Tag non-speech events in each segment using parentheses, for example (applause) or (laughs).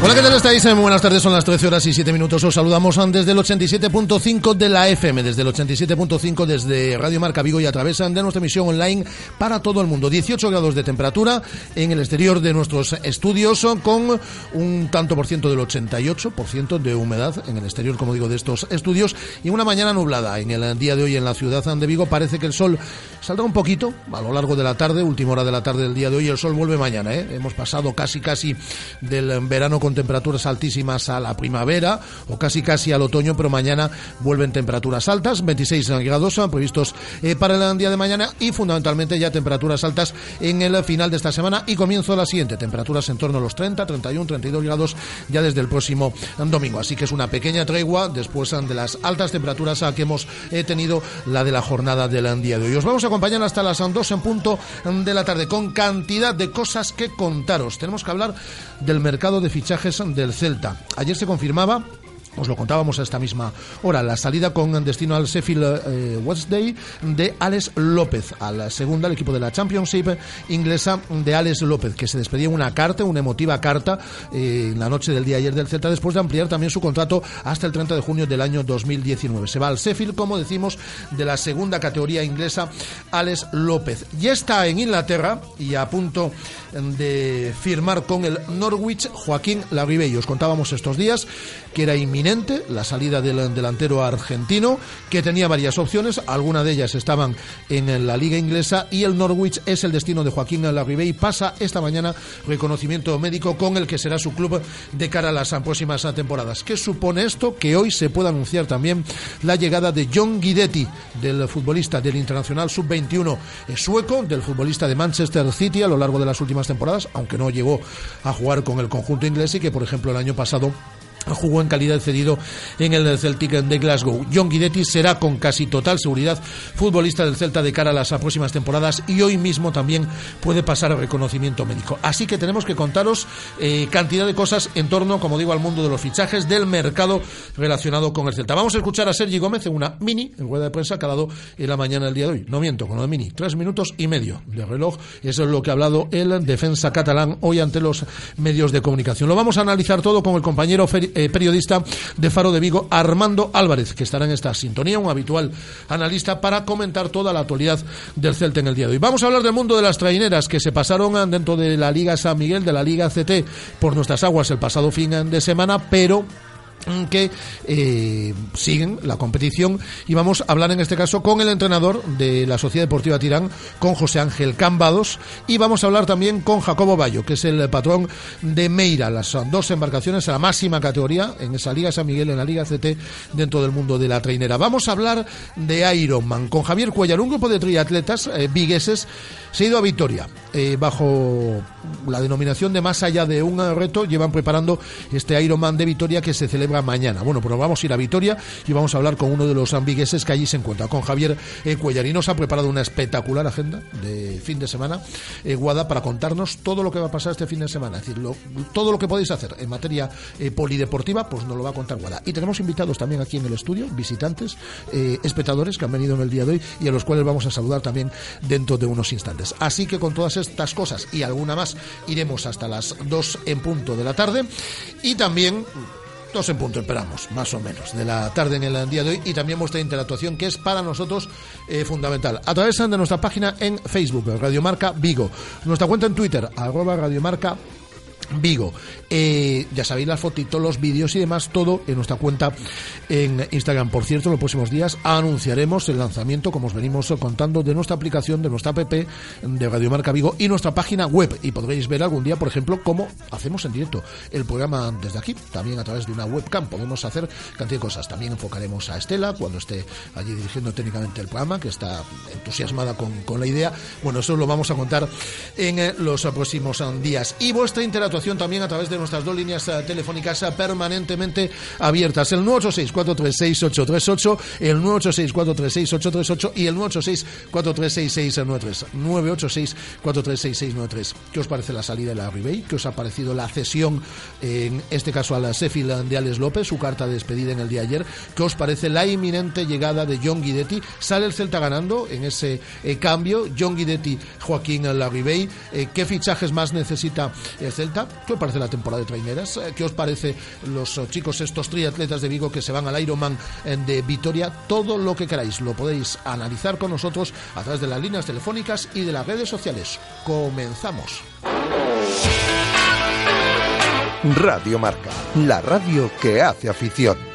Hola, ¿qué tal estáis? Muy buenas tardes, son las 13 horas y 7 minutos. Os saludamos desde el 87.5 de la FM, desde el 87.5 desde Radio Marca Vigo y a través de nuestra emisión online para todo el mundo. 18 grados de temperatura en el exterior de nuestros estudios con un tanto por ciento del 88% de humedad en el exterior, como digo, de estos estudios y una mañana nublada. En el día de hoy en la ciudad de Vigo parece que el sol saldrá un poquito a lo largo de la tarde, última hora de la tarde del día de hoy. El sol vuelve mañana, ¿eh? Hemos pasado casi casi del verano con temperaturas altísimas a la primavera o casi casi al otoño, pero mañana vuelven temperaturas altas, 26 grados son previstos eh, para el día de mañana y fundamentalmente ya temperaturas altas en el final de esta semana y comienzo de la siguiente, temperaturas en torno a los 30, 31, 32 grados ya desde el próximo domingo. Así que es una pequeña tregua después de las altas temperaturas que hemos eh, tenido la de la jornada del día de hoy. Os vamos a acompañar hasta las 2 en punto de la tarde con cantidad de cosas que contaros. Tenemos que hablar del mercado de fichajes del Celta. Ayer se confirmaba os lo contábamos a esta misma hora, la salida con destino al Sheffield eh, Wednesday de Alex López, a la segunda, el equipo de la Championship inglesa de Alex López, que se despedía una carta, una emotiva carta, eh, en la noche del día ayer del Celta, después de ampliar también su contrato hasta el 30 de junio del año 2019. Se va al Sheffield, como decimos, de la segunda categoría inglesa, Alex López. Ya está en Inglaterra y a punto de firmar con el Norwich Joaquín Larribey. Os contábamos estos días que era inminente la salida del delantero argentino, que tenía varias opciones, algunas de ellas estaban en la liga inglesa y el Norwich es el destino de Joaquín Larribey. Pasa esta mañana reconocimiento médico con el que será su club de cara a las próximas temporadas. ¿Qué supone esto? Que hoy se puede anunciar también la llegada de John Guidetti, del futbolista del Internacional Sub-21 sueco, del futbolista de Manchester City a lo largo de las últimas temporadas, aunque no llegó a jugar con el conjunto inglés y que, por ejemplo, el año pasado jugó en calidad cedido en el Celtic de Glasgow. John Guidetti será con casi total seguridad futbolista del Celta de cara a las próximas temporadas y hoy mismo también puede pasar a reconocimiento médico. Así que tenemos que contaros eh, cantidad de cosas en torno, como digo, al mundo de los fichajes del mercado relacionado con el Celta. Vamos a escuchar a Sergi Gómez en una mini en rueda de prensa que ha dado en la mañana del día de hoy. No miento, con una mini. Tres minutos y medio de reloj. Eso es lo que ha hablado el defensa catalán hoy ante los medios de comunicación. Lo vamos a analizar todo con el compañero eh, periodista de Faro de Vigo, Armando Álvarez, que estará en esta sintonía, un habitual analista, para comentar toda la actualidad del Celta en el día de hoy. Vamos a hablar del mundo de las traineras que se pasaron dentro de la Liga San Miguel, de la Liga CT, por nuestras aguas el pasado fin de semana, pero que eh, siguen la competición y vamos a hablar en este caso con el entrenador de la Sociedad Deportiva Tirán, con José Ángel Cambados y vamos a hablar también con Jacobo Bayo, que es el patrón de Meira, las dos embarcaciones a la máxima categoría en esa Liga San Miguel, en la Liga CT, dentro del mundo de la trainera. Vamos a hablar de Ironman con Javier Cuellar, un grupo de triatletas eh, vigueses se ha ido a Vitoria. Eh, bajo la denominación de más allá de un reto, llevan preparando este Ironman de Vitoria que se celebra mañana. Bueno, pues vamos a ir a Vitoria y vamos a hablar con uno de los ambigueses que allí se encuentra, con Javier eh, y Nos ha preparado una espectacular agenda de fin de semana, eh, Guada, para contarnos todo lo que va a pasar este fin de semana. Es decir, todo lo que podéis hacer en materia eh, polideportiva, pues nos lo va a contar Guada. Y tenemos invitados también aquí en el estudio, visitantes, espectadores que han venido en el día de hoy y a los cuales vamos a saludar también dentro de unos instantes. Así que con todas estas cosas y alguna más iremos hasta las 2 en punto de la tarde y también dos en punto, esperamos, más o menos, de la tarde en el día de hoy y también vuestra interactuación que es para nosotros eh, fundamental. A través de nuestra página en Facebook, Radiomarca Vigo, nuestra cuenta en Twitter, arroba Radiomarca Vigo. Eh, ya sabéis las fotitos, los vídeos y demás, todo en nuestra cuenta en Instagram. Por cierto, en los próximos días anunciaremos el lanzamiento, como os venimos contando, de nuestra aplicación, de nuestra app de Radio Marca Vigo y nuestra página web. Y podréis ver algún día, por ejemplo, cómo hacemos en directo el programa desde aquí, también a través de una webcam. Podemos hacer cantidad de cosas. También enfocaremos a Estela cuando esté allí dirigiendo técnicamente el programa, que está entusiasmada con, la idea. Bueno, eso lo vamos a contar en eh, los próximos días. Y vuestra interactuación también a través de nuestras dos líneas eh, telefónicas eh, permanentemente abiertas. El 986-436-838, el 986-436-838 y el 986-436-693. 986-436-693. ¿Qué os parece la salida de la Ribey? ¿Qué os ha parecido la cesión, en este caso a la Sheffield de Alex López, su carta de despedida en el día de ayer? ¿Qué os parece la inminente llegada de John Guidetti? ¿Sale el Celta ganando en ese eh, cambio? John Guidetti, Joaquín Larribey. ¿Qué fichajes más necesita el Celta? ¿Qué os parece la temporada de traineras? Eh, ¿Qué os parece los eh, chicos, estos triatletas de Vigo que se van al Ironman eh, de Vitoria? Todo lo que queráis lo podéis analizar con nosotros a través de las líneas telefónicas y de las redes sociales. Comenzamos. Radio Marca, la radio que hace afición.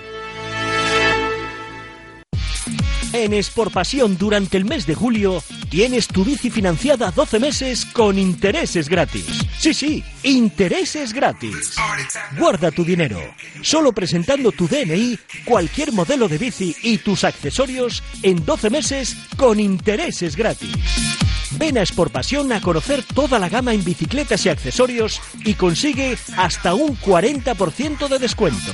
En Pasión durante el mes de julio tienes tu bici financiada 12 meses con intereses gratis. Sí, sí, intereses gratis. Guarda tu dinero. Solo presentando tu DNI, cualquier modelo de bici y tus accesorios en 12 meses con intereses gratis. Ven a Pasión a conocer toda la gama en bicicletas y accesorios y consigue hasta un 40% de descuento.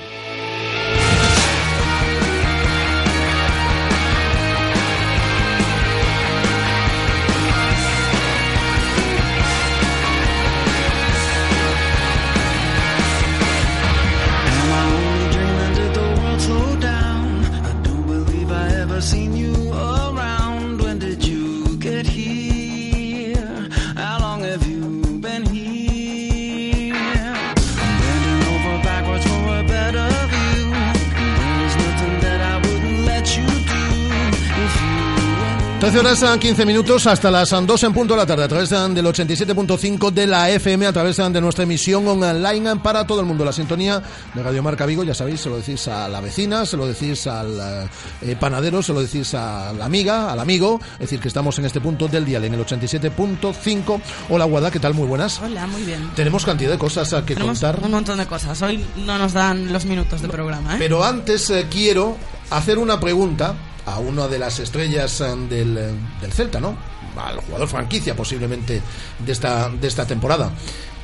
Horas 15 minutos hasta las 2 en punto de la tarde a través del 87.5 de la FM, a través de nuestra emisión online para todo el mundo. La sintonía de Radio Marca Vigo, ya sabéis, se lo decís a la vecina, se lo decís al eh, panadero, se lo decís a la amiga, al amigo. Es decir, que estamos en este punto del dial, en el 87.5. Hola, Guada, ¿qué tal? Muy buenas. Hola, muy bien. Tenemos cantidad de cosas a que contar. Un montón de cosas. Hoy no nos dan los minutos de programa. ¿eh? Pero antes eh, quiero hacer una pregunta a una de las estrellas eh, del, eh, del, Celta, ¿no? Al jugador franquicia posiblemente de esta, de esta temporada.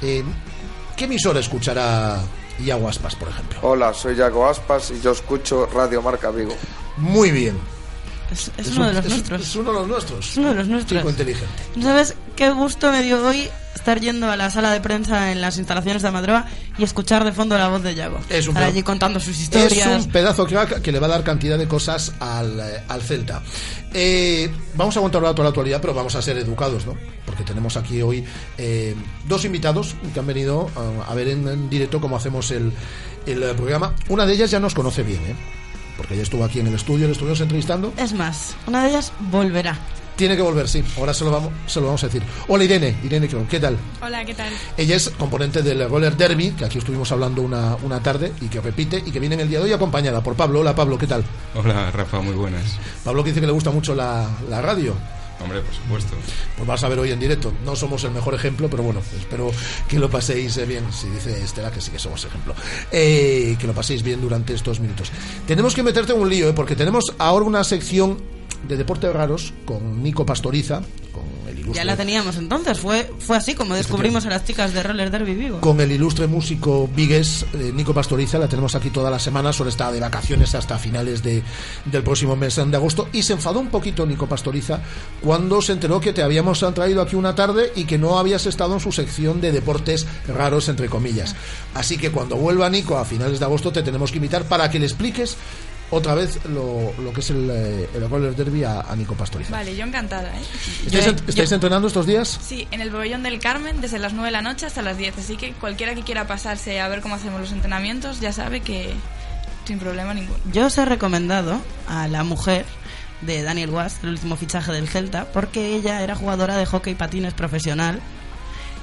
Eh, ¿Qué emisora escuchará Iago Aspas, por ejemplo? Hola, soy Iago Aspas y yo escucho Radio Marca Vigo. Muy bien. Es, es uno de los nuestros. Es uno de los nuestros. Es uno de los nuestros. Chico inteligente. ¿Sabes qué gusto me dio hoy estar yendo a la sala de prensa en las instalaciones de Amadroa y escuchar de fondo la voz de Yago? Es un Estar allí contando sus historias. Es un pedazo crack que le va a dar cantidad de cosas al, eh, al Celta. Eh, vamos a contar toda la actualidad, pero vamos a ser educados, ¿no? Porque tenemos aquí hoy eh, dos invitados que han venido a, a ver en, en directo cómo hacemos el, el, eh, programa. Una de ellas ya nos conoce bien, ¿eh? Porque ella estuvo aquí en el estudio, le estuvimos entrevistando. Es más, una de ellas volverá. Tiene que volver, sí. Ahora se lo vamos, se lo vamos a decir. Hola Irene, Irene Cron, ¿qué tal? Hola, ¿qué tal? Ella es componente del Roller Derby, que aquí estuvimos hablando una, una tarde y que repite y que viene en el día de hoy acompañada por Pablo. Hola Pablo, ¿qué tal? Hola Rafa, muy buenas. Pablo que dice que le gusta mucho la, la radio. Hombre, por supuesto. Pues vas a ver hoy en directo. No somos el mejor ejemplo, pero bueno, espero que lo paséis eh, bien. Si dice Estela que sí que somos ejemplo. Eh, que lo paséis bien durante estos minutos. Tenemos que meterte en un lío, eh, porque tenemos ahora una sección de deportes raros con Nico Pastoriza, con el ilustre Ya la teníamos entonces. Fue, fue así como descubrimos a las chicas de Roller Derby Vigo. con el ilustre músico Vigues, eh, Nico Pastoriza, la tenemos aquí toda la semana, solo está de vacaciones hasta finales de, del próximo mes de agosto, y se enfadó un poquito Nico Pastoriza cuando se enteró que te habíamos traído aquí una tarde y que no habías estado en su sección de deportes raros, entre comillas. Así que cuando vuelva Nico a finales de agosto te tenemos que invitar para que le expliques otra vez lo, lo que es el, eh, el roller derby a, a Nico Pastoriza. Vale, yo encantada, ¿eh? ¿Estáis, Yo- estáis yo- entrenando estos días? Sí, en el pabellón del Carmen desde las 9 de la noche hasta las 10, así que cualquiera que quiera pasarse a ver cómo hacemos los entrenamientos ya sabe que sin problema ninguno. Yo os he recomendado a la mujer de Daniel Was, el último fichaje del Celta, porque ella era jugadora de hockey patines profesional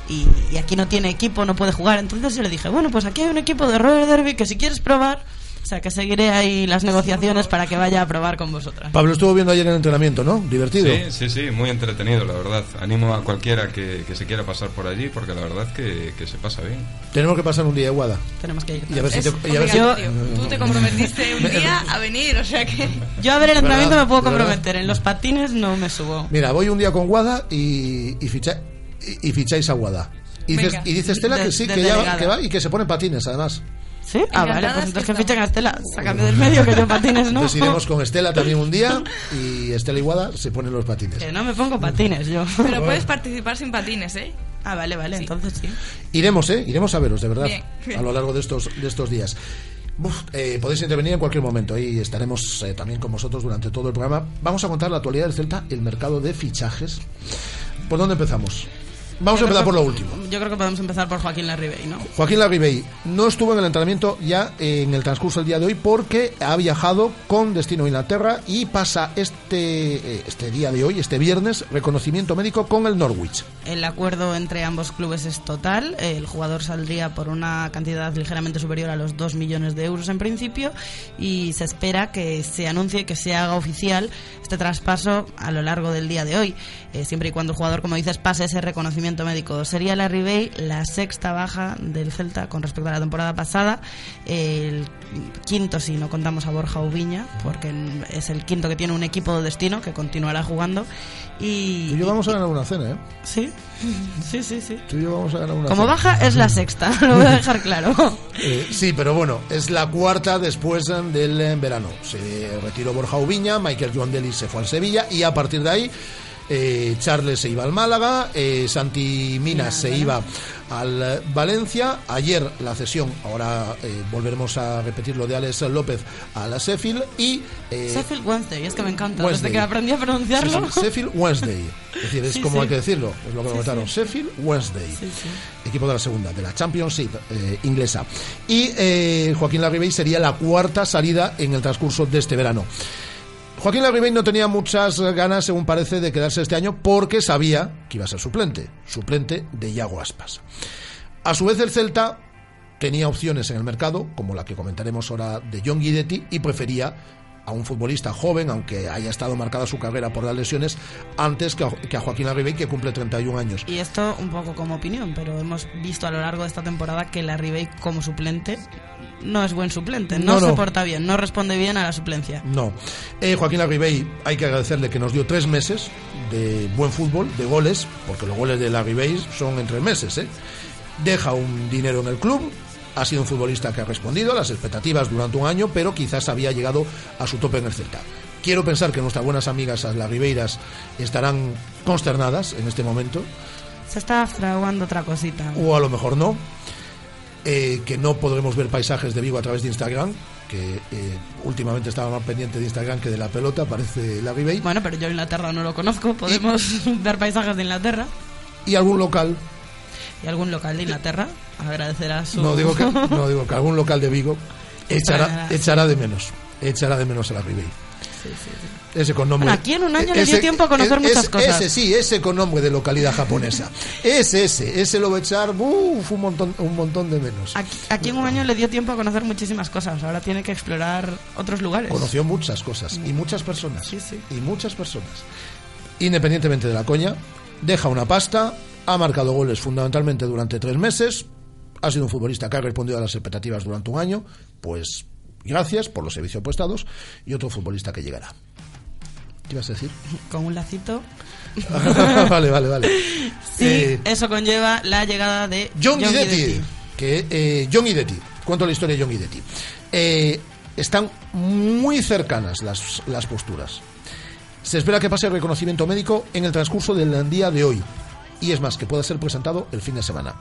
y, y aquí no tiene equipo, no puede jugar. Entonces yo le dije, bueno, pues aquí hay un equipo de roller derby que si quieres probar, o sea, que seguiré ahí las negociaciones para que vaya a probar con vosotras. Pablo estuvo viendo ayer el entrenamiento, ¿no? Divertido. Sí, sí, sí, muy entretenido, la verdad. Animo a cualquiera que, que se quiera pasar por allí porque la verdad que, que se pasa bien. Tenemos que pasar un día, Guada. Tenemos que ir. Y a ver si te, y a ver si- obligatorio. Tú te comprometiste un (laughs) día a venir, o sea que... Yo a ver el entrenamiento me puedo comprometer, en los patines no me subo. Mira, voy un día con Guada y, y, ficha- y, y ficháis a Guada. Y dices, y dice Estela De- que sí, de que, ya que va y que se pone patines, además. ¿Sí? Ah, vale, pues entonces que que fichen a Estela. Sácame del medio que yo patines no. Entonces iremos con Estela también un día y Estela y Guada se ponen los patines. Que no me pongo patines yo. Pero puedes participar sin patines, ¿eh? Ah, vale, vale, entonces sí. Iremos, ¿eh? Iremos a veros, de verdad, Bien, a lo largo de estos, de estos días. Uf, eh, podéis intervenir en cualquier momento. Ahí estaremos eh, también con vosotros durante todo el programa. Vamos a contar la actualidad del Celta, el mercado de fichajes. ¿Por dónde empezamos? Vamos a empezar por lo último. Yo creo que podemos empezar por Joaquín Larribey, ¿no? Joaquín Larribey no estuvo en el entrenamiento ya en el transcurso del día de hoy porque ha viajado con destino a Inglaterra y pasa este, eh, este día de hoy, este viernes, reconocimiento médico con el Norwich. El acuerdo entre ambos clubes es total. El jugador saldría por una cantidad ligeramente superior a los 2 millones de euros en principio y se espera que se anuncie, que se haga oficial este traspaso a lo largo del día de hoy, eh, siempre y cuando el jugador, como dices, pase ese reconocimiento médico. Sería la Ribey la sexta baja del Celta con respecto a la temporada pasada, el quinto si no contamos a Borja Ubiña, porque es el quinto que tiene un equipo de destino que continuará jugando. Y, Tú y yo vamos a ganar una cena, ¿eh? Sí, sí, sí, sí. Tú y yo vamos a ganar una Como cena. baja es la sexta, (laughs) lo voy a dejar claro. Eh, sí, pero bueno, es la cuarta después eh, del verano. Se retiró Borja Ubiña, Michael Joan Delis se fue al Sevilla y a partir de ahí eh, Charles se iba al Málaga, eh, Santi Minas se iba al Valencia. Ayer la cesión, ahora eh, volveremos a repetir lo de Alex López a la Sheffield y eh, Sheffield Wednesday, es que me encanta. Wednesday. Desde que aprendí a pronunciarlo. Sí, sí, Sheffield Wednesday. Es decir, es Sí, como hay que decirlo, es lo que. Sheffield Wednesday. Equipo de la segunda, de la Championship eh, inglesa. Y eh, Joaquín Larribey sería la cuarta salida en el transcurso de este verano. Joaquín Larribey no tenía muchas ganas, según parece, de quedarse este año porque sabía que iba a ser suplente, suplente de Iago Aspas. A su vez, el Celta tenía opciones en el mercado, como la que comentaremos ahora de John Guidetti, y prefería a un futbolista joven, aunque haya estado marcada su carrera por las lesiones, antes que a, que a Joaquín Larribey, que cumple 31 años. Y esto un poco como opinión, pero hemos visto a lo largo de esta temporada que la Ribey como suplente no es buen suplente, no, No, no. se porta bien, no responde bien a la suplencia. No. Eh, Joaquín Larribey, hay que agradecerle que nos dio tres meses de buen fútbol, de goles, porque los goles de Larribey son en tres meses. ¿eh? Deja un dinero en el club, ha sido un futbolista que ha respondido a las expectativas durante un año, pero quizás había llegado a su tope en el Celta. quiero pensar que nuestras buenas amigas las Ribeiras estarán consternadas en este momento. Se está fraguando otra cosita. O a lo mejor no. Eh, que no podremos ver paisajes de Vigo a través de Instagram, que eh, últimamente estaba más pendiente de Instagram que de la pelota, parece la Ribey. Bueno, pero yo Inglaterra no lo conozco, podemos (laughs) ver paisajes de Inglaterra. Y algún local. Y algún local de Inglaterra agradecerá su... No digo que, no digo que algún local de Vigo echará, echará de menos, echará de menos a la Ribey. Sí, sí, sí. Ese con nombre. Bueno, aquí en un año le dio tiempo a conocer ese, muchas cosas. Ese sí, ese con nombre de localidad japonesa. ese, ese, ese lo va a echar uf, un, montón, un montón de menos. Aquí, aquí, en un año le dio tiempo a conocer muchísimas cosas. Ahora tiene que explorar otros lugares. Conoció muchas cosas y muchas personas. Sí, sí. Y muchas personas. Independientemente de la coña, deja una pasta, ha marcado goles fundamentalmente durante tres meses, ha sido un futbolista que ha respondido a las expectativas durante un año, pues gracias por los servicios prestados y otro futbolista que llegará. ¿Qué ibas a decir? Con un lacito. (laughs) vale, vale, vale. Sí, eh, eso conlleva la llegada de John, John Guidetti. Guidetti. Que, eh, John Guidetti. Cuento la historia de John Guidetti. Eh, están muy cercanas las, las posturas. Se espera que pase el reconocimiento médico en el transcurso del día de hoy. Y es más, que pueda ser presentado el fin de semana.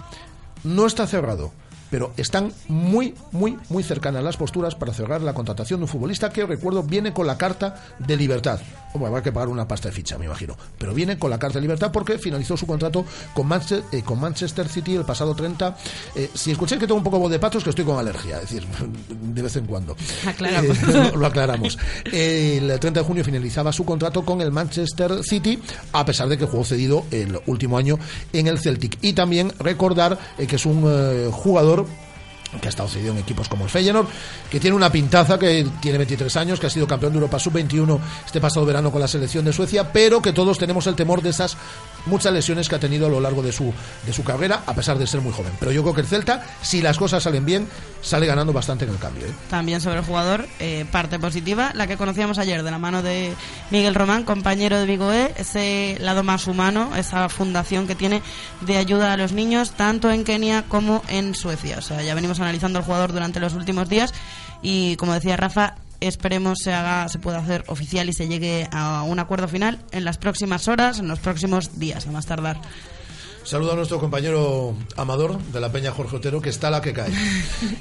No está cerrado pero están muy, muy, muy cercanas las posturas para cerrar la contratación de un futbolista que, recuerdo, viene con la carta de libertad. Hombre, habrá que pagar una pasta de ficha, me imagino, pero viene con la carta de libertad porque finalizó su contrato con Manchester, eh, con Manchester City el pasado 30. Eh, si escucháis que tengo un poco voz de patos, que estoy con alergia, es decir, (laughs) de vez en cuando. (laughs) Aclaramos. Eh, lo, (laughs) lo, aclaramos. el 30 de junio finalizaba su contrato con el Manchester City, a pesar de que jugó cedido el último año en el Celtic. Y también recordar que es un jugador Valeu! Que ha estado cedido en equipos como el Feyenoord, que tiene una pintaza, que tiene 23 años, que ha sido campeón de Europa Sub-21 este pasado verano con la selección de Suecia, pero que todos tenemos el temor de esas muchas lesiones que ha tenido a lo largo de su, de su carrera, a pesar de ser muy joven. Pero yo creo que el Celta, si las cosas salen bien, sale ganando bastante en el cambio. ¿eh? También sobre el jugador, eh, parte positiva, la que conocíamos ayer de la mano de Miguel Román, compañero de Vigoé, ese lado más humano, esa fundación que tiene de ayuda a los niños, tanto en Kenia como en Suecia. O sea, ya venimos analizando al jugador durante los últimos días y, como decía Rafa, esperemos se haga se pueda hacer oficial y se llegue a un acuerdo final en las próximas horas, en los próximos días, a más tardar. Saludo a nuestro compañero Amador de la Peña Jorge Otero, que está la que cae.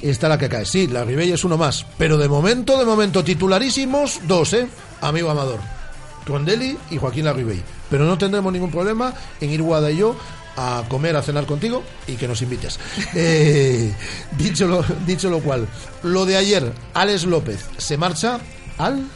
Está la que cae. Sí, la Ribey es uno más. Pero de momento, de momento, titularísimos, dos, ¿eh? Amigo Amador. Rondelli y Joaquín Larribey. Pero no tendremos ningún problema en ir Guada y yo a comer, a cenar contigo y que nos invites. Eh, (laughs) dicho, lo, dicho lo cual, lo de ayer, Alex López se marcha al...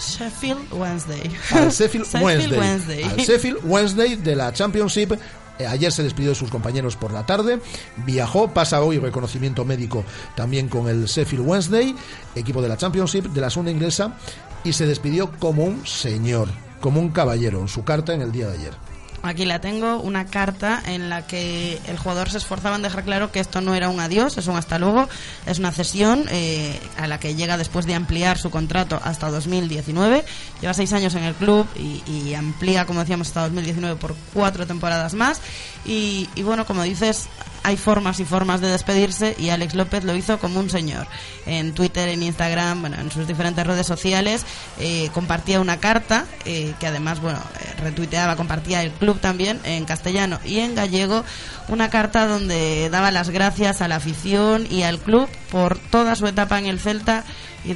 Sheffield Wednesday. Al Sheffield, (laughs) Sheffield Wednesday. Wednesday. Al Sheffield Wednesday de la Championship. Eh, Ayer se despidió de sus compañeros por la tarde, viajó, pasa hoy reconocimiento médico también con el Sheffield Wednesday, equipo de la Championship de la segunda inglesa, y se despidió como un señor, como un caballero en su carta en el día de ayer. Aquí la tengo, una carta en la que el jugador se esforzaba en dejar claro que esto no era un adiós, es un hasta luego, es una cesión eh, a la que llega después de ampliar su contrato hasta 2019. Lleva seis años en el club y, amplía, como decíamos, hasta 2019 por cuatro temporadas más. Y, y bueno, como dices, hay formas y formas de despedirse y Alex López lo hizo como un señor. En Twitter, en Instagram, bueno, en sus diferentes redes sociales eh, compartía una carta eh, que además, bueno, eh, retuiteaba, compartía el club también en castellano y en gallego, una carta donde daba las gracias a la afición y al club por toda su etapa en el Celta y,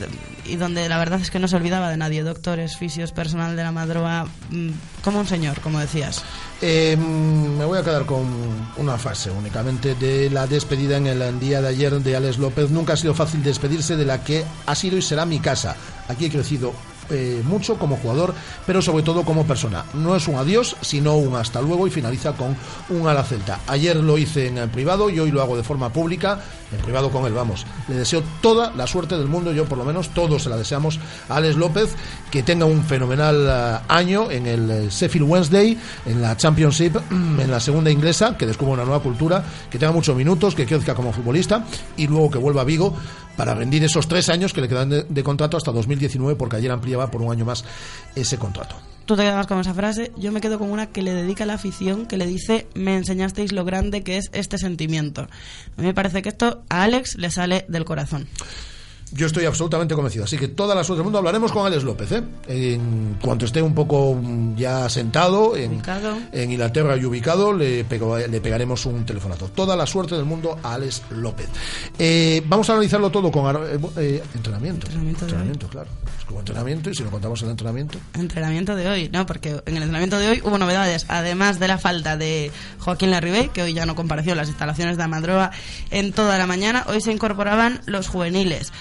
y donde la verdad es que no se olvidaba de nadie, doctores, fisios, personal de la madroa, mm, como un señor, como decías. Eh, me voy a quedar con una fase únicamente de la despedida en el día de ayer de Alex López. Nunca ha sido fácil despedirse de la que ha sido y será mi casa. Aquí he crecido eh, mucho como jugador, pero sobre todo como persona. No es un adiós, sino un hasta luego y finaliza con un ala celta. Ayer lo hice en privado y hoy lo hago de forma pública, en privado con él, vamos. Le deseo toda la suerte del mundo, yo por lo menos todos se la deseamos a Alex López, que tenga un fenomenal uh, año en el Sheffield Wednesday, en la Championship, (clears throat) en la segunda inglesa, que descubra una nueva cultura, que tenga muchos minutos, que crezca como futbolista y luego que vuelva a Vigo para rendir esos tres años que le quedan de, contrato hasta 2019, porque ayer ampliaba por un año más ese contrato. Tú te quedas con esa frase, yo me quedo con una que le dedica a la afición, que le dice, me enseñasteis lo grande que es este sentimiento. A mí me parece que esto a Alex le sale del corazón. Yo estoy absolutamente convencido. Así que toda la suerte del mundo hablaremos con Alex López. ¿eh? En cuanto esté un poco mm, ya sentado en, en Inglaterra y ubicado, le, pego- le pegaremos un telefonazo. Toda la suerte del mundo a Alex López. Eh, vamos a analizarlo todo con eh, eh, entrenamiento. Entrenamiento Entrenamiento, claro. Como entrenamiento y si no contamos el entrenamiento. Entrenamiento de hoy, ¿no? Porque en el entrenamiento de hoy hubo novedades, además de la falta de Joaquín Larribey, que hoy ya no compareció en las instalaciones de Amadroa en toda la mañana, hoy se incorporaban los juveniles.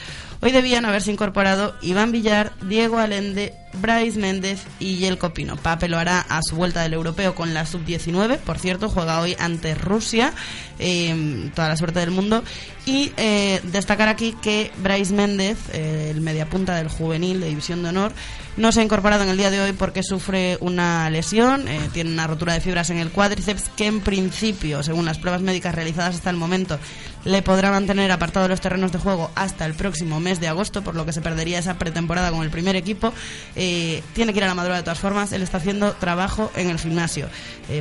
Hoy debían haberse incorporado Iván Villar, Diego Alende, Bryce Méndez y Yelko Pino. Pape lo hará a su vuelta del europeo con la sub-19, por cierto, juega hoy ante Rusia, eh, toda la suerte del mundo. Y eh, destacar aquí que Bryce Méndez, eh, el mediapunta del juvenil de División de Honor, no se ha incorporado en el día de hoy porque sufre una lesión, eh, tiene una rotura de fibras en el cuádriceps que en principio, según las pruebas médicas realizadas hasta el momento, le podrá mantener apartado de los terrenos de juego hasta el próximo mes de agosto, por lo que se perdería esa pretemporada con el primer equipo. Tiene que ir a la madura de todas formas, él está haciendo trabajo en el gimnasio.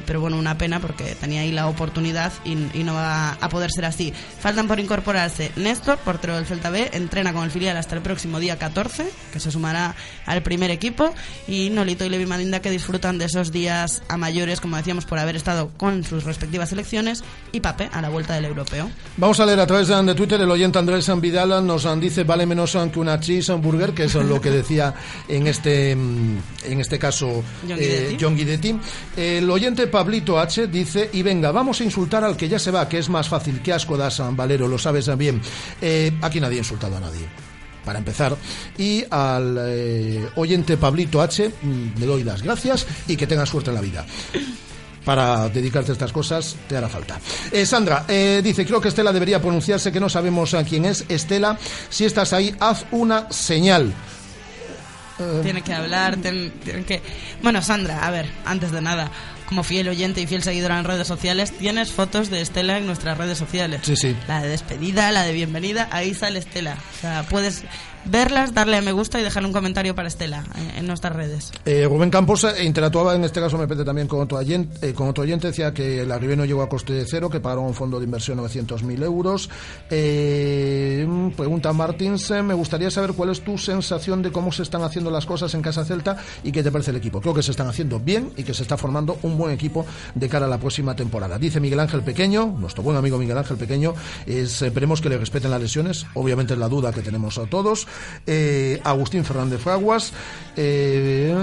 Pero bueno, una pena porque tenía ahí la oportunidad y, y no va a poder ser así. Faltan por incorporarse Néstor, portero del Celta B, entrena con el filial hasta el próximo día 14, que se sumará al primer equipo, y Nolito y Levi Madinda que disfrutan de esos días a mayores, como decíamos, por haber estado con sus respectivas selecciones, y Pape a la vuelta del europeo. Vamos a leer a través de Twitter el oyente Andrés San Vidal nos dice vale menos que una cheeseburger, que eso es lo que decía en este mm, en este caso John eh, Guidetti. John Guidetti. El oyente Pablito H dice y venga, vamos a insultar al que ya se va, que es más fácil, que asco da San Valero, lo sabes bien. Eh, aquí nadie ha insultado a nadie. Para empezar, y al eh, oyente Pablito H mm, le doy las gracias y que tenga suerte en la vida para dedicarte a estas cosas te hará falta. Eh, Sandra dice, creo que Estela debería pronunciarse, que no sabemos a quién es. Estela, si estás ahí, haz una señal. Tiene que hablar, tienen que... Bueno, Sandra, a ver, antes de nada, como fiel oyente y fiel seguidora en redes sociales, tienes fotos de Estela en nuestras redes sociales. Sí, sí. La de despedida, la de bienvenida, ahí sale Estela. O sea, puedes verlas, darle a me gusta y dejarle un comentario para Estela en, en nuestras redes. Eh, Rubén Campos eh, interactuaba en este caso me parece también con otro, oyente, eh, decía que la Ribe no llegó a coste de cero, que pagaron un fondo de inversión 900.000 euros. Eh, mm, pregunta Martins, eh, me gustaría saber cuál es tu sensación de cómo se están haciendo las cosas en Casa Celta y qué te parece el equipo. Creo que se están haciendo bien y que se está formando un buen equipo de cara a la próxima temporada. Dice Miguel Ángel Pequeño, nuestro buen amigo Miguel Ángel Pequeño, es, esperemos que le respeten las lesiones, obviamente es la duda que tenemos a todos. Eh, Agustín Fernández Fraguas, eh,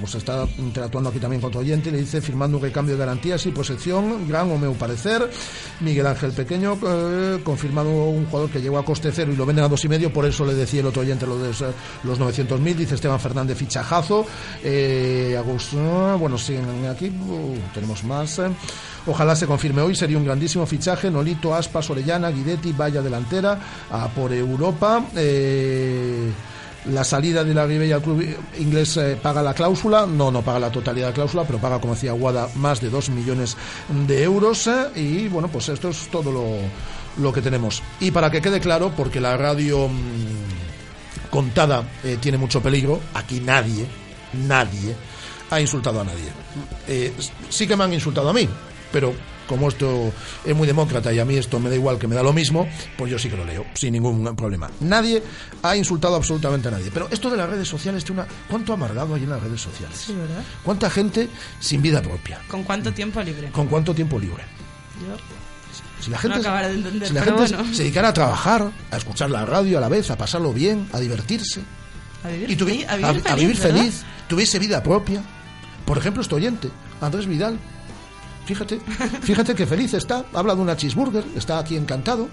pues está interactuando aquí también con otro oyente, le dice firmando un recambio de garantías y posesión, gran o meu parecer. Miguel Ángel Pequeño, eh, confirmado un jugador que llegó a coste cero y lo venden a dos y medio, por eso le decía el otro oyente lo de los 900.000, dice Esteban Fernández fichajazo. Eh, Agustín, bueno, siguen aquí, uh, tenemos más. Ojalá se confirme hoy, sería un grandísimo fichaje. Nolito, Aspas, Orellana, Guidetti, vaya delantera a por Europa. Eh, la salida de la Ribella al club inglés eh, paga la cláusula, no, no paga la totalidad de la cláusula, pero paga, como decía Guada, más de 2 millones de euros. eh, y bueno, pues esto es todo lo, que tenemos. Y para que quede claro, porque la radio mm, contada tiene mucho peligro, aquí nadie, nadie ha insultado a nadie. Sí que me han insultado a mí, pero como esto es muy demócrata y a mí esto me da igual que me da lo mismo, pues yo sí que lo leo, sin ningún problema. Nadie ha insultado absolutamente a nadie. Pero esto de las redes sociales tiene una... ¿Cuánto amargado hay en las redes sociales? Sí, ¿verdad? ¿Cuánta gente sin vida propia? ¿Con cuánto tiempo libre? ¿Con cuánto tiempo libre? Yo Si la gente, no acabaré de entender, si la gente bueno. se dedicara a trabajar, a escuchar la radio a la vez, a pasarlo bien, a divertirse, A vivir, y tuvi- a vivir a vivir feliz, tuviese vida propia. Por ejemplo, este oyente, Andrés Vidal. Fíjate, fíjate que feliz está, habla de una cheeseburger, está aquí encantado.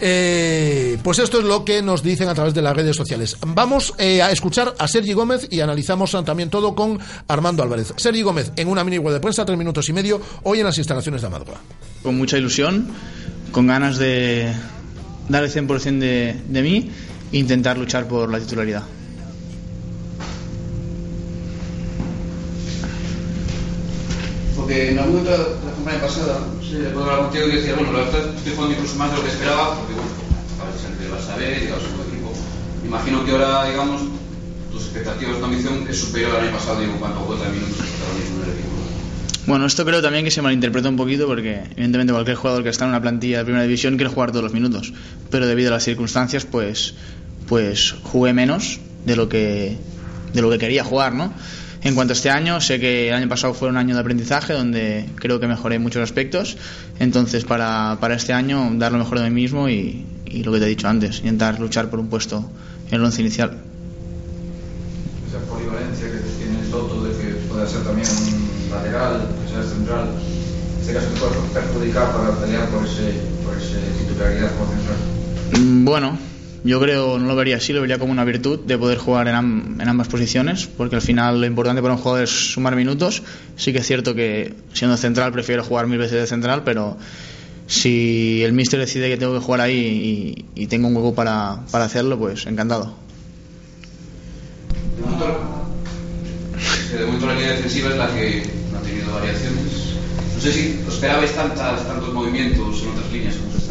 Eh, pues esto es lo que nos dicen a través de las redes sociales. Vamos eh, a escuchar a Sergi Gómez y analizamos también todo con Armando Álvarez. Sergi Gómez en una mini web de prensa, tres minutos y medio, hoy en las instalaciones de Amadroa. con mucha ilusión, con ganas de dar el 100% de, de mí e intentar luchar por la titularidad. Porque en momento de la campaña pasada, sí, puedo hablar contigo y decía, bueno, la verdad estoy jugando incluso más de lo que esperaba, porque bueno, a ver, siempre vas a ver, digamos, un equipo. Imagino que ahora, digamos, tus expectativas de ambición es superior al año pasado, digo, a cuota minutos que ahora mismo en el equipo. Bueno, esto creo también que se malinterpreta un poquito porque evidentemente cualquier jugador que está en una plantilla de primera división quiere jugar todos los minutos, pero debido a las circunstancias pues pues jugué menos de lo que de lo que quería jugar, ¿no? En cuanto a este año, sé que el año pasado fue un año de aprendizaje donde creo que mejoré en muchos aspectos, entonces para, para este año dar lo mejor de mí mismo y, y lo que te he dicho antes, intentar luchar por un puesto en el once inicial. Esa polivalencia que tiene Soto de que pueda ser también un lateral, que sea central, en este caso te puede perjudicar para pelear por ese, por ese titularidad como central. Mm, Bueno, yo creo, no lo vería así, lo vería como una virtud de poder jugar en, am- en ambas posiciones, porque al final lo importante para un jugador es sumar minutos. Sí que es cierto que siendo central prefiero jugar mil veces de central, pero si el míster decide que tengo que jugar ahí y, tengo un hueco para, para hacerlo, pues encantado. De momento, que de momento la línea defensiva es la que no ha tenido variaciones. No sé si esperabais tantas, tantos movimientos en otras líneas como.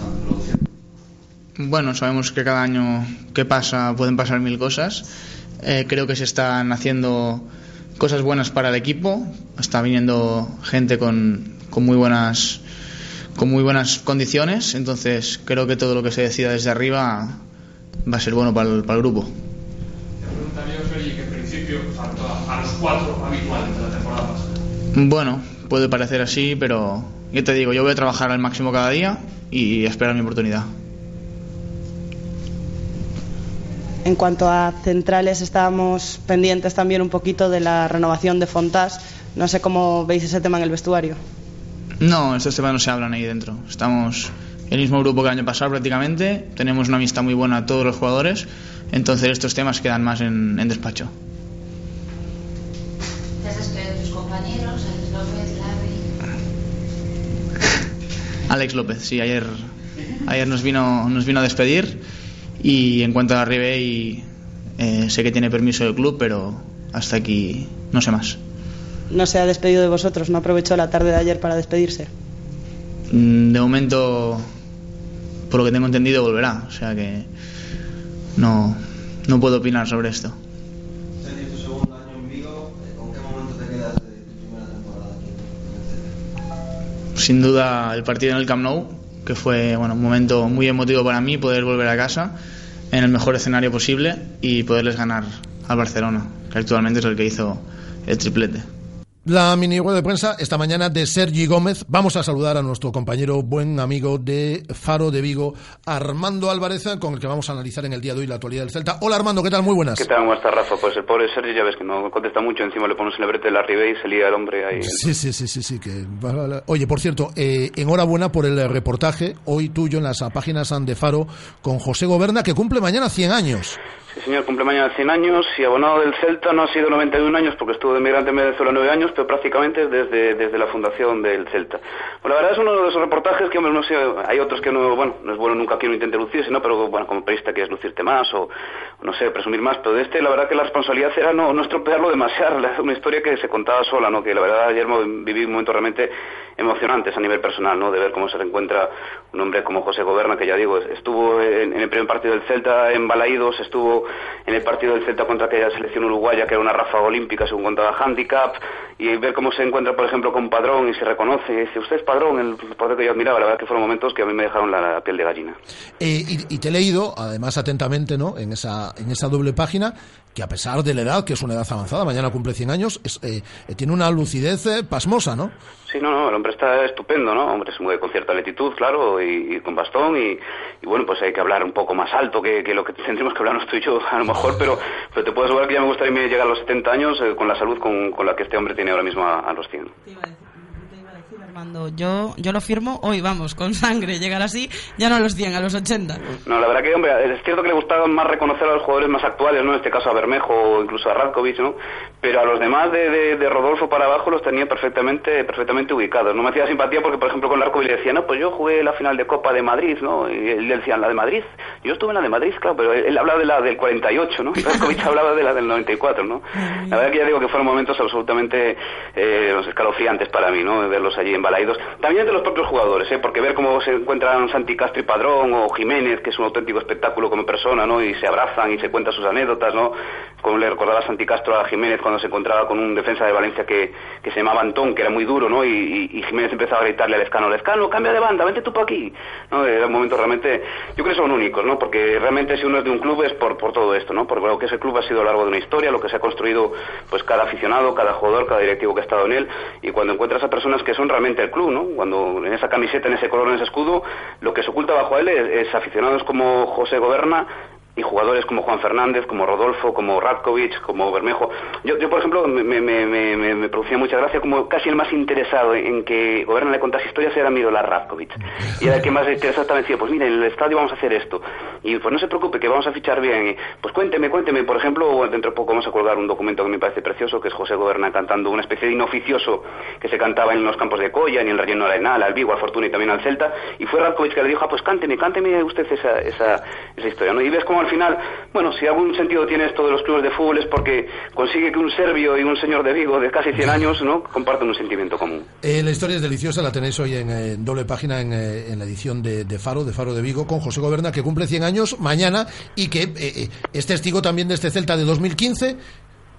Bueno, sabemos que cada año que pasa pueden pasar mil cosas. Eh, creo que se están haciendo cosas buenas para el equipo. Está viniendo gente con, con muy buenas con muy buenas condiciones. Entonces creo que todo lo que se decida desde arriba va a ser bueno para el, para el grupo. Preguntaría Sergi que en principio faltó a, a los cuatro habituales de la temporada pasada. Bueno, puede parecer así, pero yo te digo, yo voy a trabajar al máximo cada día y esperar mi oportunidad. En cuanto a centrales, estábamos pendientes también un poquito de la renovación de Fontás. No sé cómo veis ese tema en el vestuario. No, estos temas no se hablan ahí dentro. Estamos el mismo grupo que el año pasado prácticamente. Tenemos una amistad muy buena todos los jugadores. Entonces estos temas quedan más en, en despacho. ¿Te has despedido de tus compañeros, Alex López, Larry? Alex López, sí, ayer, ayer nos, vino, nos vino a despedir. Y en cuanto a Ribey, eh, sé que tiene permiso del club, pero hasta aquí no sé más. No se ha despedido de vosotros, no aprovechó la tarde de ayer para despedirse. Mm, De momento, por lo que tengo entendido, volverá. O sea que no, no puedo opinar sobre esto. Sergi, tu segundo año en Vigo, ¿con qué momento te quedas de tu primera temporada aquí? Sin duda el partido en el Camp Nou, que fue bueno, un momento muy emotivo para mí, poder volver a casa en el mejor escenario posible y poderles ganar al Barcelona, que actualmente es el que hizo el triplete. La mini rueda de prensa esta mañana de Sergi Gómez. Vamos a saludar a nuestro compañero, buen amigo de Faro de Vigo, Armando Álvarez, con el que vamos a analizar en el día de hoy la actualidad del Celta. Hola Armando, ¿qué tal? Muy buenas. ¿Qué tal? ¿Cómo está Rafa? Pues el pobre Sergio ya ves que no contesta mucho, encima le pones en el brete de la Ribe y se lía el hombre ahí. Sí, sí, sí, sí, sí. Que... Oye, por cierto, eh, enhorabuena por el reportaje hoy tuyo en las páginas de Faro con José Goberna, que cumple mañana 100 años. Sí, señor, cumple mañana 100 años y abonado del Celta no ha sido 91 años porque estuvo de migrante en Venezuela 9 años, pero prácticamente desde, desde la fundación del Celta. Bueno, la verdad es uno de esos reportajes que, hombre, no sé, hay otros que no, bueno, no es bueno nunca que uno intente lucirse, ¿no? Pero, bueno, como periodista quieres lucirte más o, no sé, presumir más, pero de este, la verdad que la responsabilidad era no, no estropearlo demasiado, (laughs) una historia que se contaba sola, ¿no? Que la verdad ayer viví momentos realmente emocionantes a nivel personal, ¿no? De ver cómo se reencuentra un hombre como José Goberna, que ya digo, estuvo en, en el primer partido del Celta en Balaídos, estuvo en el partido del Celta contra aquella selección uruguaya que era una ráfaga olímpica según contaba Handicap y ver cómo se encuentra por ejemplo con Padrón y se reconoce y dice usted es Padrón el padrón que yo admiraba la verdad que fueron momentos que a mí me dejaron la, la piel de gallina. Eh, y, y, te he leído además atentamente no en esa en esa doble página que a pesar de la edad que es una edad avanzada mañana cumple 100 años es, eh, tiene una lucidez eh, pasmosa no Sí, no, no, el hombre está estupendo, ¿no? Hombre, se mueve con cierta lentitud, claro, y, y con bastón, y, y, bueno, pues hay que hablar un poco más alto que, que lo que (laughs) tendríamos que hablarnos tú y yo, a lo mejor, pero, pero te puedo asegurar que ya me gustaría llegar a los 70 años eh, con la salud con, con, la que este hombre tiene ahora mismo a, a los 100. Armando, yo, yo lo firmo hoy, vamos, con sangre, llegar así, ya no a los 100, a los 80. No, la verdad que, hombre, es cierto que le gustaba más reconocer a los jugadores más actuales, ¿no? En este caso a Bermejo o incluso a Radkovic, ¿no? Pero a los demás de, de, de, Rodolfo para abajo los tenía perfectamente perfectamente ubicados. No me hacía simpatía porque, por ejemplo, con Radkovic le decía, no, pues yo jugué la final de Copa de Madrid, ¿no? Y él decía, ¿la de Madrid? Yo estuve en la de Madrid, claro, pero él, él hablaba de la del 48, ¿no? Y (laughs) Radkovic hablaba de la del 94, ¿no? La verdad que ya digo que fueron momentos absolutamente eh, escalofriantes para mí, ¿no? Verlos allí en También entre los propios jugadores, ¿eh? porque ver cómo se encuentran Santi Castro y Padrón o Jiménez, que es un auténtico espectáculo como persona, ¿no? Y se abrazan y se cuentan sus anécdotas, ¿no? Como le recordaba Santi Castro a Jiménez cuando se encontraba con un defensa de Valencia que, que se llamaba Antón, que era muy duro, ¿no? Y, Jiménez empezaba a gritarle al Escano, Lescano, cambia de banda, vente tú para aquí. ¿no? Era un momento realmente, yo creo que son únicos, ¿no? Porque realmente si uno es de un club es por, por todo esto, ¿no? Porque lo que ese club ha sido a lo largo de una historia, lo que se ha construido, pues cada aficionado, cada jugador, cada directivo que ha estado en él, y cuando encuentras a personas que son realmente el club, ¿no? Cuando en esa camiseta, en ese color, en ese escudo, lo que se oculta bajo él es, es aficionados como José Goberna, y jugadores como Juan Fernández, como Rodolfo, como Radkovic, como Bermejo. Yo, yo por ejemplo, me, me, me, me- producía mucha gracia como casi el más interesado en que Goberna le contase historias era mi ídolo Radkovic. Y era el que más interesado estaba decía, pues mire, en el estadio vamos a hacer esto. Y pues no se preocupe, que vamos a fichar bien. Pues cuénteme, cuénteme. Por ejemplo, dentro de poco vamos a colgar un documento que me parece precioso, que es José Goberna cantando una especie de inoficioso que se cantaba en los campos de Coya, en el relleno arenal, al Vigo, al Fortuna y también al Celta. Y fue Radkovic que le dijo, ah, pues cánteme, cánteme usted esa, esa, esa historia. ¿no? Y ves como al final, bueno, si algún sentido tiene esto de los clubes de fútbol es porque consigue que un serbio y un señor de Vigo de casi 100 años ¿no? compartan un sentimiento común. Eh, la historia es deliciosa, la tenéis hoy en eh, doble página en, eh, la edición de, Faro, de Faro de Vigo, con José Goberna, que cumple 100 años mañana y que es testigo también de este Celta de 2015,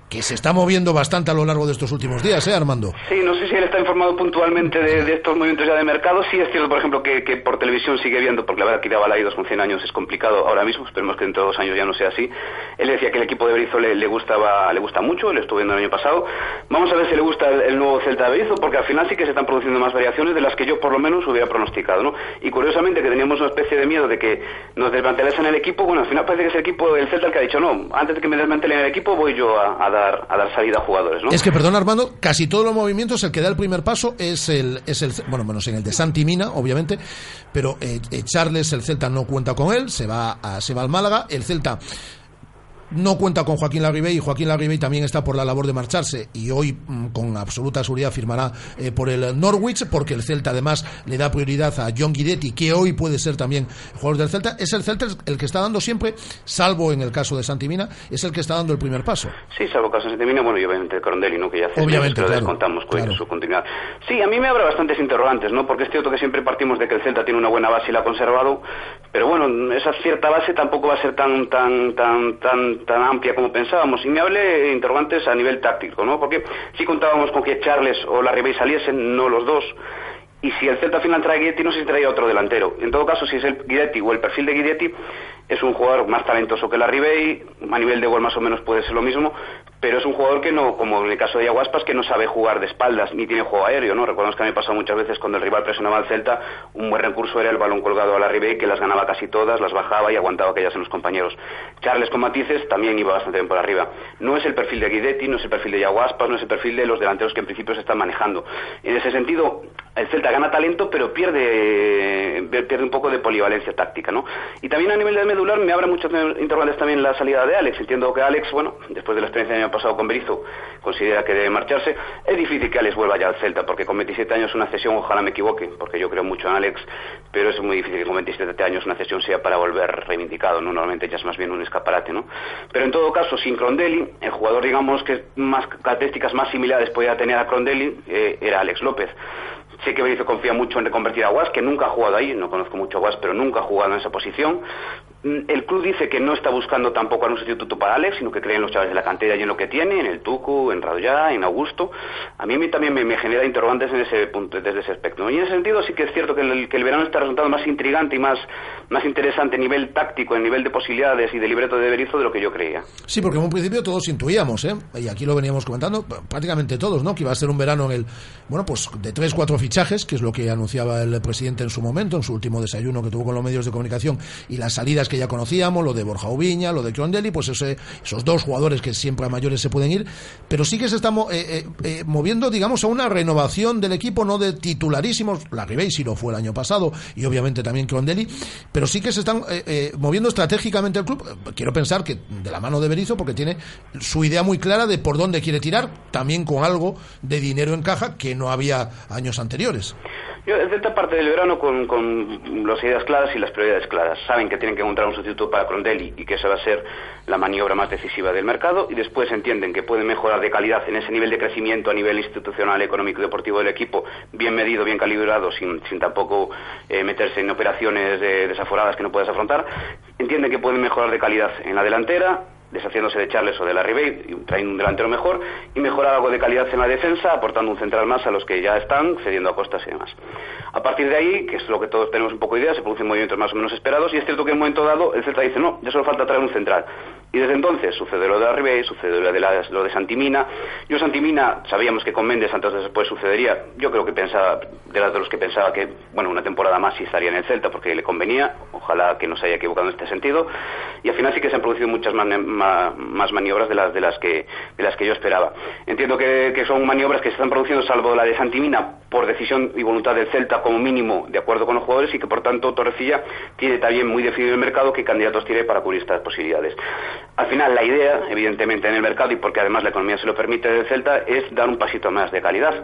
que se está moviendo bastante a lo largo de estos últimos días, ¿eh, Armando? Sí, no sé si él está informado puntualmente de, de estos movimientos ya de mercado. Sí es cierto, por ejemplo, que, que por televisión sigue viendo, porque la verdad que ir a Balaidos con 100 años es complicado ahora mismo, esperemos que dentro de dos años ya no sea así. Él decía que el equipo de Berizzo le, le gustaba, le gusta mucho, le estuvo viendo el año pasado. Vamos a ver si le gusta el, el nuevo Celta de Berizzo, porque al final sí que se están produciendo más variaciones de las que yo por lo menos hubiera pronosticado, ¿no? Y curiosamente que teníamos una especie de miedo de que nos desmantelasen el equipo, bueno, al final parece que es el equipo del Celta el que ha dicho, no, antes de que me desmantelen el equipo voy yo a, a dar, a dar salida a jugadores, ¿no? Es que, perdón Armando, casi todos los movimientos, el que da el primer paso es el, es el bueno, menos en el de Santi Mina, obviamente, pero eh, eh, Charles, el Celta no cuenta con él, se va, a, se va al Málaga, el Celta no cuenta con Joaquín Larribey y Joaquín Larribey también está por la labor de marcharse y hoy mm, con absoluta seguridad firmará eh, por el Norwich porque el Celta además le da prioridad a John Guidetti que hoy puede ser también jugador del Celta es el Celta el que está dando siempre salvo en el caso de Santimina es el que está dando el primer paso Sí, salvo casos de Mina, bueno, y obviamente Corondelli, ¿no? Que ya hace Obviamente, meses claro, descontamos con claro. su continuidad. Sí, a mí me habrá bastantes interrogantes, ¿no? Porque es cierto que siempre partimos de que el Celta tiene una buena base y la ha conservado, pero bueno, esa cierta base tampoco va a ser tan tan tan tan tan amplia como pensábamos. Y me hablé interrogantes a nivel táctico, ¿no? Porque si contábamos con que Charles o la Ribey saliesen, no los dos. Y si el Celta al final trae a Guidetti, no sé si traía otro delantero. En todo caso, si es el Guidetti o el perfil de Guidetti, es un jugador más talentoso que la Ribey, a nivel de gol más o menos puede ser lo mismo, pero es un jugador que no, como en el caso de Yaguaspas, que no sabe jugar de espaldas ni tiene juego aéreo, ¿no? Recordemos que a mí me pasado muchas veces cuando el rival presionaba al Celta, un buen recurso era el balón colgado a la Ribey, que las ganaba casi todas, las bajaba y aguantaba aquellas en los compañeros. Charles con matices también iba bastante bien por arriba. No es el perfil de Guidetti, no es el perfil de Yaguaspas, no es el perfil de los delanteros que en principio se están manejando. En ese sentido, el Celta gana talento, pero pierde, pierde un poco de polivalencia táctica, ¿no? Y también a nivel de medular me abre muchos interrogantes también la salida de Alex. Entiendo que Alex, bueno, después de la experiencia del año pasado con Berizzo, considera que debe marcharse. Es difícil que Alex vuelva ya al Celta, porque con 27 años una cesión, ojalá me equivoque, porque yo creo mucho en Alex, pero es muy difícil que con 27 años una cesión sea para volver reivindicado, ¿no? Normalmente ya es más bien un escaparate, ¿no? Pero en todo caso, sin Crondelli, el jugador, digamos, que más características más similares podía tener a Crondelli eh, era Alex López. Sé que Berizzo confía mucho en reconvertir a Guas, que nunca ha jugado ahí, no conozco mucho a Guas, pero nunca ha jugado en esa posición. Mm, El club dice que no está buscando tampoco a un sustituto para Alex, sino que cree en los chavales de la cantera y en lo que tiene, en el Tucu, en Radoyá, en Augusto. A mí, también me, genera interrogantes en ese punto, desde ese aspecto. Y en ese sentido sí que es cierto que el, que el verano está resultando más intrigante y más, más interesante a nivel táctico, a nivel de posibilidades y de libreto de Berizzo de lo que yo creía. Sí, porque en un principio todos intuíamos, ¿eh? y aquí lo veníamos comentando, prácticamente todos, ¿no? que iba a ser un verano en el, bueno, pues de tres, cuatro fichajes, que es lo que anunciaba el presidente en su momento, en su último desayuno que tuvo con los medios de comunicación, y las salidas que ya conocíamos, lo de Borja Ubiña, lo de Crondelli, pues ese, esos dos jugadores que siempre a mayores se pueden ir, pero sí que se está eh, eh, eh, moviendo, digamos, a una renovación del equipo, no de titularísimos, la Ribey sí lo fue el año pasado, y obviamente también Crondelli, pero sí que se están moviendo estratégicamente el club. Quiero pensar que de la mano de Berizzo, porque tiene su idea muy clara de por dónde quiere tirar, también con algo de dinero en caja que no había años anteriores. Yo, el Celta parte del verano con, con las ideas claras y las prioridades claras. Saben que tienen que encontrar un sustituto para Crondelli y que esa va a ser la maniobra más decisiva del mercado y después entienden que pueden mejorar de calidad en ese nivel de crecimiento a nivel institucional, económico y deportivo del equipo, bien medido, bien calibrado, sin, sin tampoco eh, meterse en operaciones eh, desaforadas que no puedas afrontar. Entienden que pueden mejorar de calidad en la delantera, deshaciéndose de Charles o de la Ribey, y trayendo un delantero mejor, y mejorar algo de calidad en la defensa, aportando un central más a los que ya están, cediendo a costas y demás. A partir de ahí, que es lo que todos tenemos un poco de idea, se producen movimientos más o menos esperados, y es cierto que en un momento dado el Celta dice, no, ya solo falta traer un central. Y desde entonces sucede lo de la Ribey, sucede lo de, lo de Santimina. Yo Santimina, sabíamos que con Méndez antes o después sucedería. Yo creo que pensaba, de las de los que pensaba que, bueno, una temporada más sí estaría en el Celta porque le convenía. Ojalá que no se haya equivocado en este sentido. Y al final sí que se han producido muchas más maniobras de las, de las que de las que yo esperaba. Entiendo que, que son maniobras que se están produciendo, salvo la de Santimina, por decisión y voluntad del Celta como mínimo, de acuerdo con los jugadores, y que por tanto Torrecilla tiene también muy definido el mercado qué candidatos tiene para cubrir estas posibilidades. Al final, la idea, evidentemente, en el mercado, y porque además la economía se lo permite del Celta, es dar un pasito más de calidad.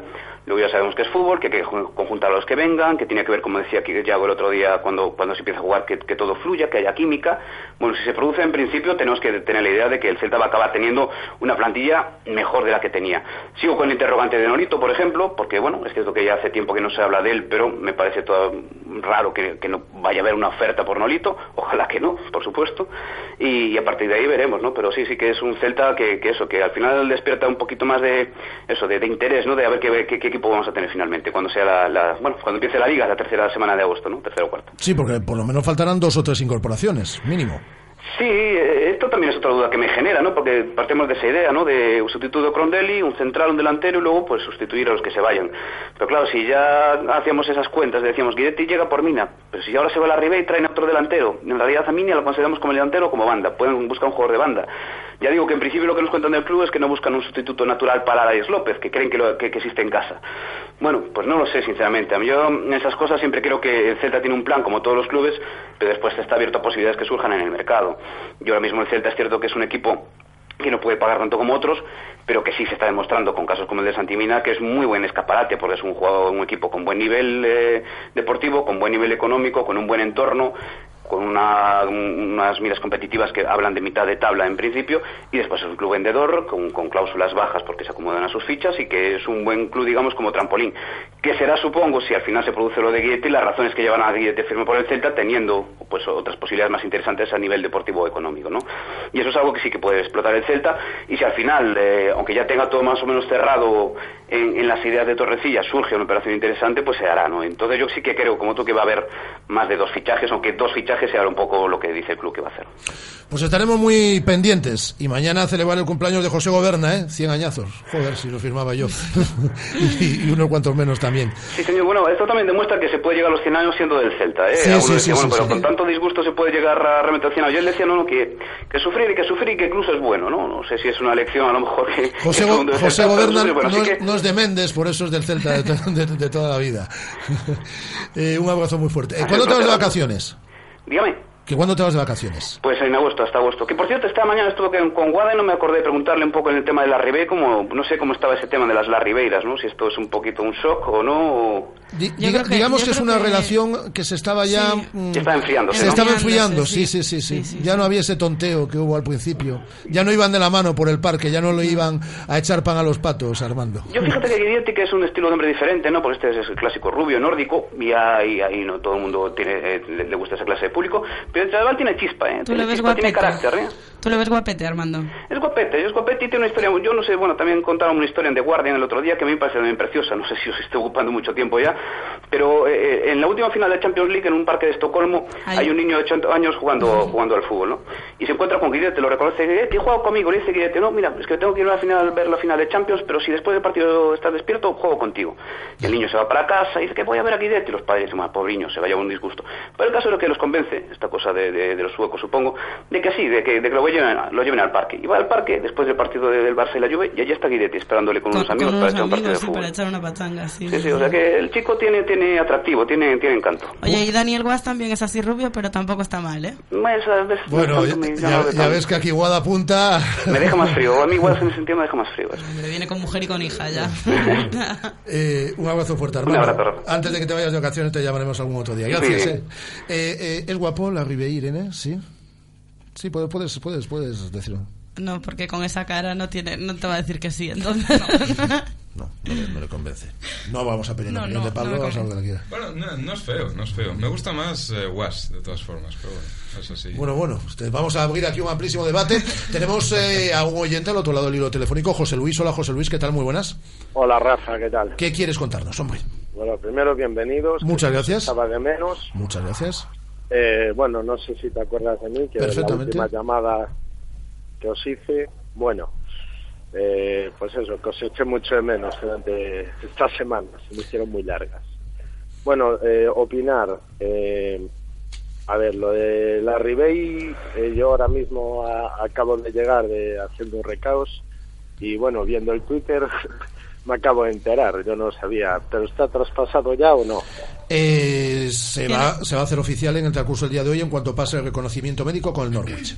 Luego ya sabemos que es fútbol, que hay que ju- conjuntar a los que vengan, que tiene que ver, como decía Yago el otro día, cuando, cuando se empieza a jugar, que, que todo fluya, que haya química. Bueno, si se produce en principio, tenemos que tener la idea de que el Celta va a acabar teniendo una plantilla mejor de la que tenía. Sigo con el interrogante de Nolito, por ejemplo, porque, bueno, es cierto que ya hace tiempo que no se habla de él, pero me parece todo raro que, que no vaya a haber una oferta por Nolito. Ojalá que no, por supuesto. Y a partir de ahí veremos, ¿no? Pero sí, sí que es un Celta que, que eso, que al final despierta un poquito más de eso, de, de interés, ¿no? De a ver qué, qué- equipo vamos a tener finalmente cuando sea la, bueno, cuando empiece la liga, la tercera semana de agosto, ¿no? Tercera o cuarta. Sí, porque por lo menos faltarán dos o tres incorporaciones, mínimo. Sí, esto también es otra duda que me genera, ¿no? Porque partimos de esa idea, ¿no? De un sustituto de Crondelli, un central, un delantero y luego pues sustituir a los que se vayan. Pero claro, si ya hacíamos esas cuentas, decíamos, Guidetti llega por Mina, pero si ahora se va a la Ribey y traen otro delantero, en realidad a Mina lo consideramos como el delantero o como banda, pueden buscar un jugador de banda. Ya digo que en principio lo que nos cuentan del club es que no buscan un sustituto natural para Arias López, que creen que- que existe en casa. Bueno, pues no lo sé, sinceramente. A mí Yo en esas cosas siempre creo que el Celta tiene un plan, como todos los clubes, pero después está abierto a posibilidades que surjan en el mercado. Yo ahora mismo el Celta es cierto que es un equipo que no puede pagar tanto como otros, pero que sí se está demostrando con casos como el de Santimina que es muy buen escaparate porque es un jugador, un equipo con buen nivel eh, deportivo, con buen nivel económico, con un buen entorno, con una- un- unas miras competitivas que hablan de mitad de tabla en principio y después es un club vendedor con, con cláusulas bajas porque se acomodan a sus fichas y que es un buen club digamos como trampolín que será supongo si al final se produce lo de Guilletti las razones que llevan a Guilletti firme por el Celta teniendo pues otras posibilidades más interesantes a nivel deportivo económico ¿no? y eso es algo que sí que puede explotar el Celta y si al final eh, aunque ya tenga todo más o menos cerrado en, en las ideas de Torrecilla surge una operación interesante pues se hará ¿no? entonces yo sí que creo como tú que va a haber más de dos fichajes aunque dos fichajes sea un poco lo que dice el club que va a hacer Pues estaremos muy pendientes. Y mañana celebrar el cumpleaños de José Goberna, ¿eh? 100 añazos. Joder, si lo firmaba yo. (laughs) y, y unos cuantos menos también. Sí, señor. Bueno, esto también demuestra que se puede llegar a los 100 años siendo del Celta. ¿eh? Sí, sí, sí, bueno, sí, pero con tanto disgusto se puede llegar a realmente a 100 años. Yo él decía, no, no, que, que sufrir y que sufrir y que incluso es bueno, ¿no? No sé si es una lección a lo mejor que... José, que Go- José Celta, Goberna sufrir, bueno, no, que- no es de Méndez, por eso es del Celta de, (laughs) de- de toda la vida. (laughs) Eh, un abrazo muy fuerte. Eh, ¿Cuándo te vas de vacaciones? Dígame. ¿Que ¿Cuándo te vas de vacaciones? Pues en agosto, hasta agosto. Que por cierto, esta mañana estuve con, Guada y no me acordé de preguntarle un poco en el tema de la Ribey, como no sé cómo estaba ese tema de las La Ribeiras, ¿no? Si esto es un poquito un shock o no. o- Di- diga- digamos que es una relación que se estaba ya... mm, Se está enfriándose, Se ¿no? estaba enfriando, sí, sí, sí, sí, Ya no había ese tonteo que hubo al principio. Ya no iban de la mano por el parque, ya no lo iban a echar pan a los patos, Armando. Yo fíjate que Guidetti que es un estilo de hombre diferente, ¿no? Porque este es el clásico rubio, nórdico, y ahí, ahí no todo el mundo tiene, eh, le, gusta esa clase de público, pero chaval tiene chispa, ¿eh? Tú le Tiene ves chispa, tiene guapete. carácter, ¿eh? Tú le ves guapete, Armando. Es guapete, es guapete y tiene una historia, yo no sé, bueno, también contaron una historia en The Guardian el otro día que a mí me parece también preciosa, no sé si os estoy ocupando mucho tiempo ya, pero eh, en la última final de Champions League en un parque de Estocolmo Ay. hay un niño de 8 años jugando, jugando al fútbol, ¿no? Y se encuentra con Guidetti, lo reconoce, Guidetti, juego conmigo, le dice Guidetti, no, mira, es que tengo que ir a la final, ver la final de Champions, pero si después del partido estás despierto, juego contigo. Y el niño se va para casa y dice que voy a ver a Guidetti, y los padres dicen, "Ah, pobre niño, se va a llevar un disgusto. Pero el caso es lo que los convence, esta cosa de, de- de los suecos supongo, de que sí, de que, de que lo, lleven, lo lleven al parque. Y va al parque después del partido de- del Barça y la Juve y allí está Guidetti esperándole con, Con, unos amigos con para unos echar un partido amigos, de sí, fútbol. para echar una pachanga, sí. Sí, sí, o sea que el chico tiene, tiene atractivo, tiene, tiene encanto. Oye, y Daniel Guas también es así rubio, pero tampoco está mal, ¿eh? Bueno, no, ya, me- ya- ya ves que aquí Guada apunta... Me deja más frío, a mí igual en ese sentido me deja más frío. eso. Hombre, viene con mujer y con hija ya. (laughs) Eh, un abrazo fuerte, Un Armando. abrazo. Antes de que te vayas de vacaciones te llamaremos algún otro día. Gracias. Sí. eh. Eh, eh, ¿Es guapo la Ribey, Irene, sí. Sí, puedes, puedes, puedes, puedes decirlo. No, porque con esa cara no tiene, no te va a decir que sí, entonces. No, (laughs) no le, no le convence. No vamos a pedir la No, opinión no, de Pablo, vamos a lo que la. Bueno, no, no es feo, no es feo. Me gusta más eh, Was, de todas formas, pero bueno, eso sí. Bueno, bueno, vamos a abrir aquí un amplísimo debate. (laughs) Tenemos eh, a un oyente al otro lado del hilo telefónico, José Luis. Hola, José Luis, ¿qué tal? Muy buenas. Hola Rafa, ¿qué tal? ¿Qué quieres contarnos, hombre? Bueno, primero bienvenidos. Muchas gracias. Estaba de menos. Muchas gracias. Eh, bueno, no sé si te acuerdas de mí, que de la última llamada que os hice, bueno, eh, pues eso, que os eché mucho de menos durante estas semanas, se me hicieron muy largas. Bueno, eh, opinar, eh, a ver, lo de la Ribey, eh, yo ahora mismo a- acabo de llegar de haciendo un recaos y bueno, viendo el Twitter (laughs) me acabo de enterar, yo no sabía, pero ¿está traspasado ya o no? Eh, se, va, se va a hacer oficial en el transcurso del día de hoy en cuanto pase el reconocimiento médico con el Norwich.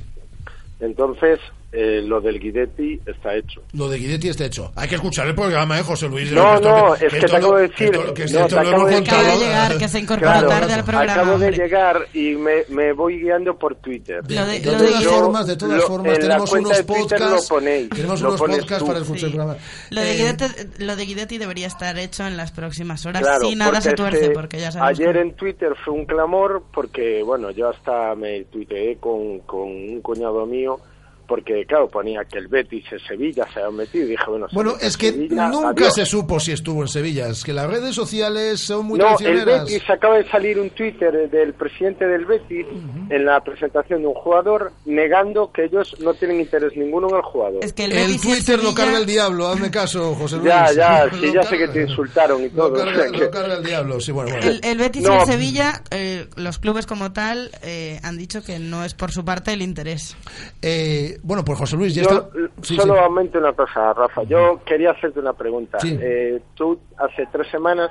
Entonces, eh, lo del Guidetti está hecho. Lo de Guidetti está hecho. Hay que escuchar el programa, ¿eh, José Luis? No, no, que- es que esto te acabo de decir. que no, te lo acabo de de llegar, que se incorpora Claro, tarde al programa. Acabo de llegar y me, me voy guiando por Twitter. De, de todas yo- formas, de todas lo- formas, tenemos unos de podcasts. Lo ponéis, tenemos lo unos podcasts para escuchar el programa. Lo de, Eh, Guidetti, lo de Guidetti debería estar hecho en las próximas horas Claro, si nada se tuerce, que porque ya sabemos. Ayer que- en Twitter fue un clamor porque, bueno, yo hasta me tuiteé con, con un cuñado mío porque, claro, ponía que el Betis en Sevilla se había metido y dije, bueno... se Bueno, es en que Sevilla, nunca adiós. se supo si estuvo en Sevilla. Es que las redes sociales son muy No, el. Betis acaba de salir un Twitter del presidente del Betis en la presentación de un jugador negando que ellos no tienen interés ninguno en el jugador. Es que el, El Twitter lo Sevilla- carga el diablo, hazme caso, José Luis. Ya, ya, (laughs) Lo sí, ya sé que te insultaron y todo. Lo o carga, sea que- lo carga el diablo, sí, bueno, bueno. El, el Betis No. el Sevilla, eh, los clubes como tal, eh, han dicho que no es por su parte el interés. Eh, bueno, pues José Luis, ya Yo, está. Sí, solo sí. aumente una cosa, Rafa. Yo quería hacerte una pregunta. Sí. Eh, tú hace tres semanas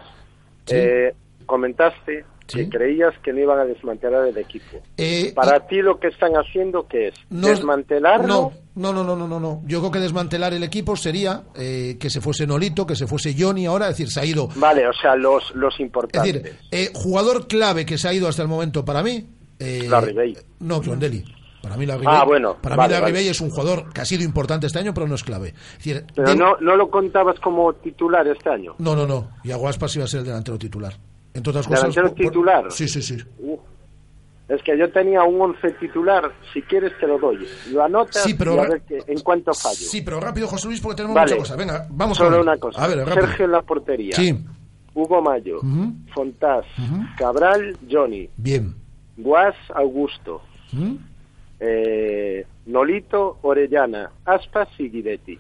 eh, comentaste que creías que no iban a desmantelar el equipo. Eh, Para ti lo que están haciendo, ¿qué es? No, ¿Desmantelarlo? No, no, no, no, no, no. Yo creo que desmantelar el equipo sería eh, que se fuese Nolito, que se fuese Johnny ahora, es decir, se ha ido. Vale, o sea, los, los Es importantes. decir, eh, jugador clave que se ha ido hasta el momento para mí. Eh. No, John Deli. Para mí la Ah, bueno, para vale, mí vale. Es un jugador que ha sido importante este año, pero no es clave. Es decir, Pero de- no, no lo contabas como titular este año. no, no, no. Y Aguaspas iba a ser el delantero titular. Entre otras cosas. ¿Delantero por- titular? Sí, sí, sí. Uf. Es que yo tenía un 11 titular, si quieres te lo doy. Lo anotas Sí, pero y a ver que- en cuánto fallo. Sí, pero rápido, José Luis, porque tenemos Vale. muchas cosas. Venga, vamos Solo con una cosa. A ver. Sergio en la portería. Sí, Hugo Mayo, Ujú. Fontás, Cabral, Johnny, bien. Guas, Augusto, ¿Mm? Eh, Nolito, Orellana, Aspas y Guidetti.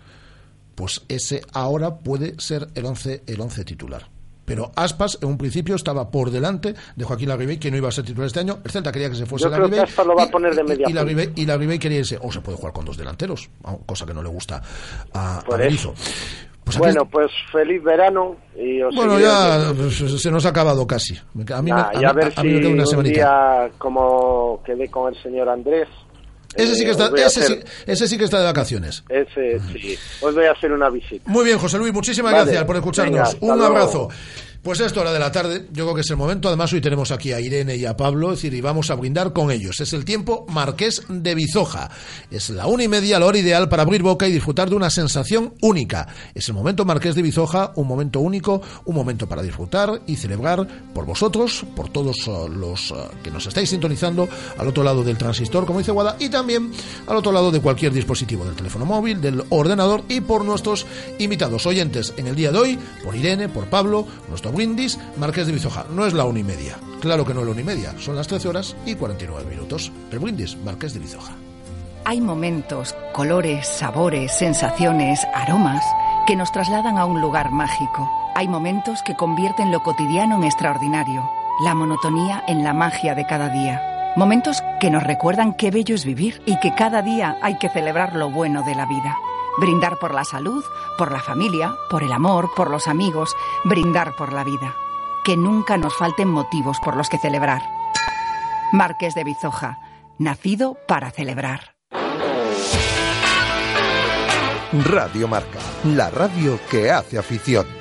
Pues ese ahora puede ser el 11 el once titular. Pero Aspas en un principio estaba por delante de Joaquín Larribey, que no iba a ser titular este año. El Celta quería que se fuese Yo creo que Larribey. Aspas lo va a y- poner de media y, y Larribey quería irse. O se puede jugar con dos delanteros, cosa que no le gusta a, Por eso. Pues bueno, pues feliz verano y os bueno, ya viendo. se nos ha acabado casi. A mí, me- a y mí- a ver a mí me si queda una un semanita. día como quedé con el señor Andrés. Ese sí eh, que está, voy a ese, sí, hacer- ese sí que está de vacaciones. Ese sí. Os voy a hacer una visita. Muy bien, José Luis, muchísimas Vale, gracias por escucharnos. venga, Un luego. Pues esto, hora de la tarde, yo creo que es el momento. Además, hoy tenemos aquí a Irene y a Pablo, es decir, y vamos a brindar con ellos. Es el tiempo Marqués de Bizoja. Es la una y media, la hora ideal para abrir boca y disfrutar de una sensación única. Es el momento Marqués de Bizoja, un momento único, un momento para disfrutar y celebrar por vosotros, por todos uh, los uh, que nos estáis sintonizando al otro lado del transistor, como dice Guada, y también al otro lado de cualquier dispositivo, del teléfono móvil, del ordenador y por nuestros invitados oyentes en el día de hoy, por Irene, por Pablo, nuestro brindis, Marqués de Bizoja. No es la una y media, claro que no es la una y media, son las 13 horas y 49 minutos. El brindis, Marqués de Bizoja. Hay momentos, colores, sabores, sensaciones, aromas que nos trasladan a un lugar mágico. Hay momentos que convierten lo cotidiano en extraordinario, la monotonía en la magia de cada día. Momentos que nos recuerdan qué bello es vivir y que cada día hay que celebrar lo bueno de la vida. Brindar por la salud, por la familia, por el amor, por los amigos, brindar por la vida. Que nunca nos falten motivos por los que celebrar. Marqués de Bizoja, nacido para celebrar. Radio Marca, la radio que hace afición.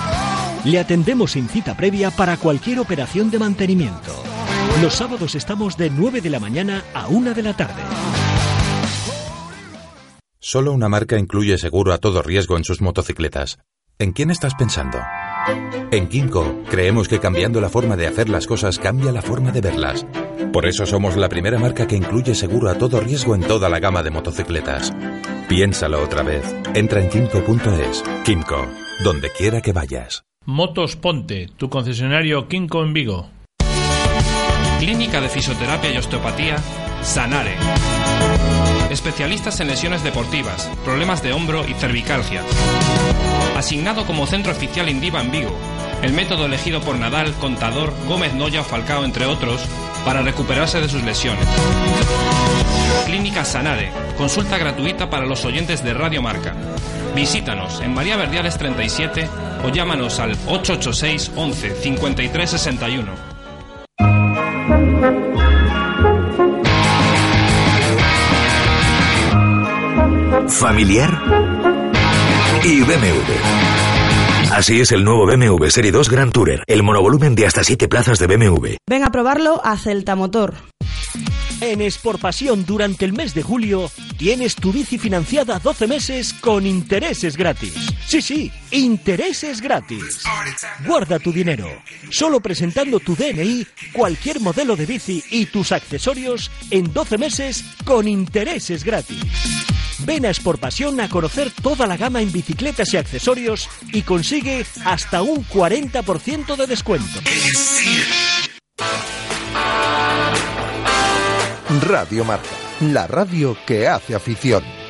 Le atendemos sin cita previa para cualquier operación de mantenimiento. Los sábados estamos de 9 de la mañana a 1 de la tarde. Solo una marca incluye seguro a todo riesgo en sus motocicletas. ¿En quién estás pensando? En Kimco creemos que cambiando la forma de hacer las cosas cambia la forma de verlas. Por eso somos la primera marca que incluye seguro a todo riesgo en toda la gama de motocicletas. Piénsalo otra vez. Entra en kimco.es. Kimco, donde quiera que vayas. Motos Ponte, tu concesionario Kimco en Vigo. Clínica de Fisioterapia y Osteopatía, Sanare. Especialistas en lesiones deportivas, problemas de hombro y cervicalgia. Asignado como centro oficial Indiva en Vigo. El método elegido por Nadal, Contador, Gómez Noya Falcao, entre otros, para recuperarse de sus lesiones. Clínica Sanare, consulta gratuita para los oyentes de Radio Marca. Visítanos en María Verdiales 37 o llámanos al 886 11 53 61. familiar y BMW. Así es el nuevo BMW Serie 2 Grand Tourer, el monovolumen de hasta 7 plazas de BMW. Ven a probarlo a Celta Motor. En Pasión durante el mes de julio tienes tu bici financiada 12 meses con intereses gratis. Sí, sí, intereses gratis. Guarda tu dinero. Solo presentando tu DNI, cualquier modelo de bici y tus accesorios en 12 meses con intereses gratis. Ven a Pasión a conocer toda la gama en bicicletas y accesorios y consigue hasta un 40% de descuento. Radio Marca, la radio que hace afición.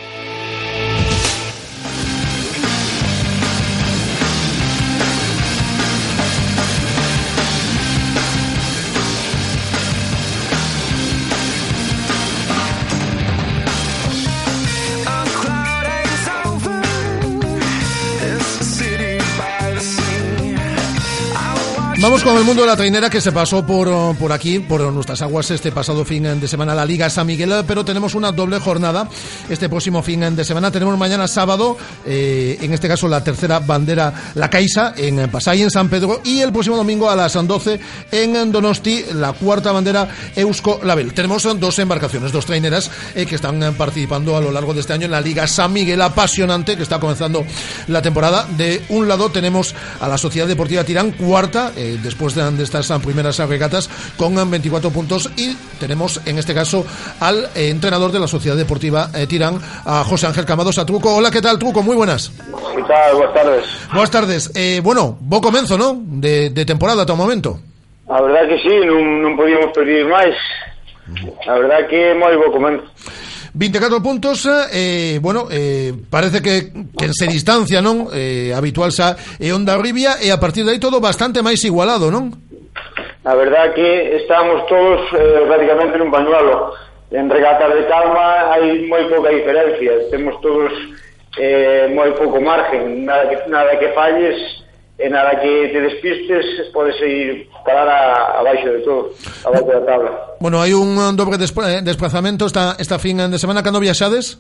Vamos con el mundo de la trainera que se pasó por, oh, por aquí, por nuestras aguas este pasado fin de semana la Liga San Miguel, pero tenemos una doble jornada este próximo fin de semana. Tenemos mañana sábado, eh, en este caso la tercera bandera La Caixa en Pasay, en San Pedro, y el próximo domingo a las 12 en Donosti, la cuarta bandera Eusko Label. Tenemos dos embarcaciones, dos traineras eh, que están participando a lo largo de este año en la Liga San Miguel apasionante que está comenzando la temporada. De un lado tenemos a la Sociedad Deportiva Tirán, cuarta. Eh, después de, estas primeras regatas con 24 puntos y tenemos en este caso al eh, entrenador de la Sociedad Deportiva eh, Tirán, a José Ángel Camados, a Truco. Hola, ¿qué tal, Truco? Muy buenas. ¿Qué tal? Buenas tardes. Buenas tardes. Eh, bueno, vos comienzo, ¿no? De, temporada a todo momento. La verdad que sí, no podíamos pedir más. La verdad que muy buen comienzo. 24 puntos, eh, eh, bueno, eh, parece que quen se distancia, non? Eh, habitual xa e eh, Onda Ribia e a partir de aí todo bastante máis igualado, non? A verdad que estamos todos eh, prácticamente nun pañuelo. En regatas de calma hai moi pouca diferencia, temos todos eh, moi pouco margen, nada que, nada que falles e nada que te despistes podes ir parar a, abaixo de todo, abaixo da tabla. Bueno, hai un dobre despra, eh, desplazamento esta, esta fin de semana, cando viaxades?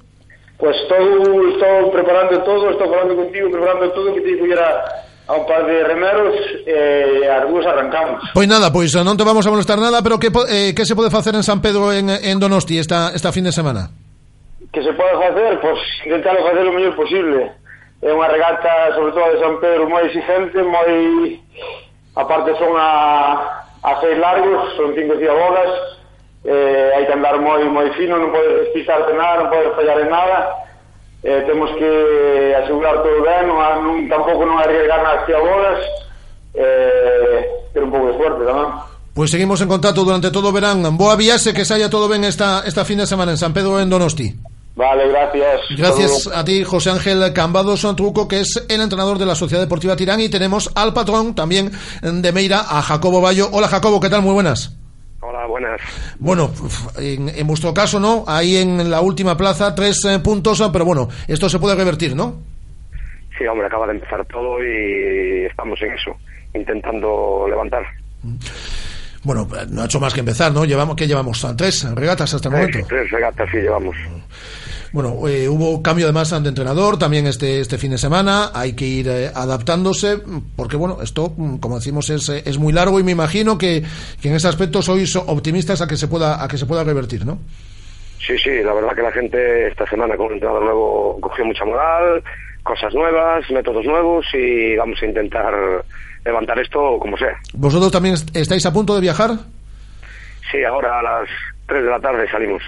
Pois pues estou, estou preparando todo, estou falando contigo, preparando todo, que te pudiera a un par de remeros e eh, as dúas arrancamos. Pois nada, pois eh, non te vamos a molestar nada, pero que, eh, que se pode facer en San Pedro en, en Donosti esta, esta fin de semana? Que se pode facer? Pois pues, intentar facer o mellor posible é unha regata, sobre todo de San Pedro, moi exigente, moi... Aparte son a, a seis largos, son cinco ciabogas, eh, hai que andar moi moi fino, non podes despistarte nada, non podes fallar en nada, eh, temos que asegurar todo ben, non, non, tampouco non arriesgar nas ciabogas, eh, ter un pouco de suerte tamén. Pois seguimos en contacto durante todo o verán. Boa viaxe, que saia todo ben esta, esta fin de semana en San Pedro en Donosti. Vale, gracias. Gracias a ti, José Ángel Cambados Truco, que es el entrenador de la Sociedad Deportiva Tirán. Y tenemos al patrón también de Meira, a Jacobo Bayo. Hola, Jacobo, ¿qué tal? Muy buenas. Hola, buenas. Bueno, en, en vuestro caso, ¿no? Ahí en la última plaza, tres eh, puntos, pero bueno, esto se puede revertir, ¿no? Sí, hombre, acaba de empezar todo y estamos en eso, intentando levantar. Bueno, no ha hecho más que empezar, ¿no? Llevamos, ¿qué llevamos? Tres regatas hasta el momento. Tres regatas sí llevamos. Bueno, eh, hubo cambio además de entrenador también este, este fin de semana. Hay que ir eh, adaptándose, porque bueno, esto, mm, como decimos, es, eh, es muy largo y me imagino que, que en ese aspecto sois optimistas a que se pueda, a que se pueda revertir, ¿no? Sí, sí, la verdad que la gente esta semana con un entrenador nuevo cogió mucha moral, cosas nuevas, métodos nuevos y vamos a intentar levantar esto como sea. ¿Vosotros también est- estáis a punto de viajar? Sí, ahora a las 3 de la tarde salimos.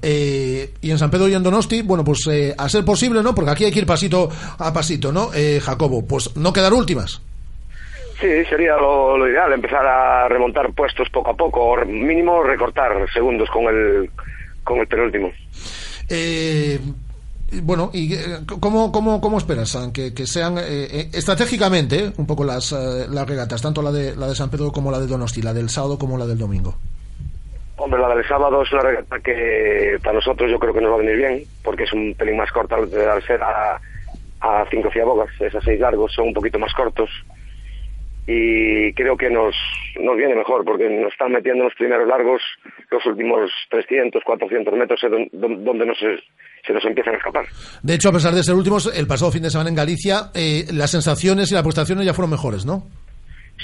Eh, y en San Pedro y en Donosti, bueno, pues eh, a ser posible, ¿no? Porque aquí hay que ir pasito a pasito, ¿no? Eh, Jacobo, pues no quedar últimas. Sí, sería lo, lo ideal, empezar a remontar puestos poco a poco, o mínimo recortar segundos con el, con el penúltimo. Eh, bueno, ¿y eh, cómo, cómo, cómo esperas que, que sean eh, eh, estratégicamente eh, un poco las, las regatas, tanto la de, la de San Pedro como la de Donosti, la del sábado como la del domingo? Hombre, la del sábado es una regata que para nosotros yo creo que nos va a venir bien, porque es un pelín más corta al, ser a, a cinco ciabogas, esas seis largos son un poquito más cortos. Y creo que nos, nos viene mejor, porque nos están metiendo en los primeros largos los últimos 300, 400 metros, es don- don- donde nos, se nos empiezan a escapar. De hecho, a pesar de ser últimos, el pasado fin de semana en Galicia, eh, las sensaciones y las prestaciones ya fueron mejores, ¿no?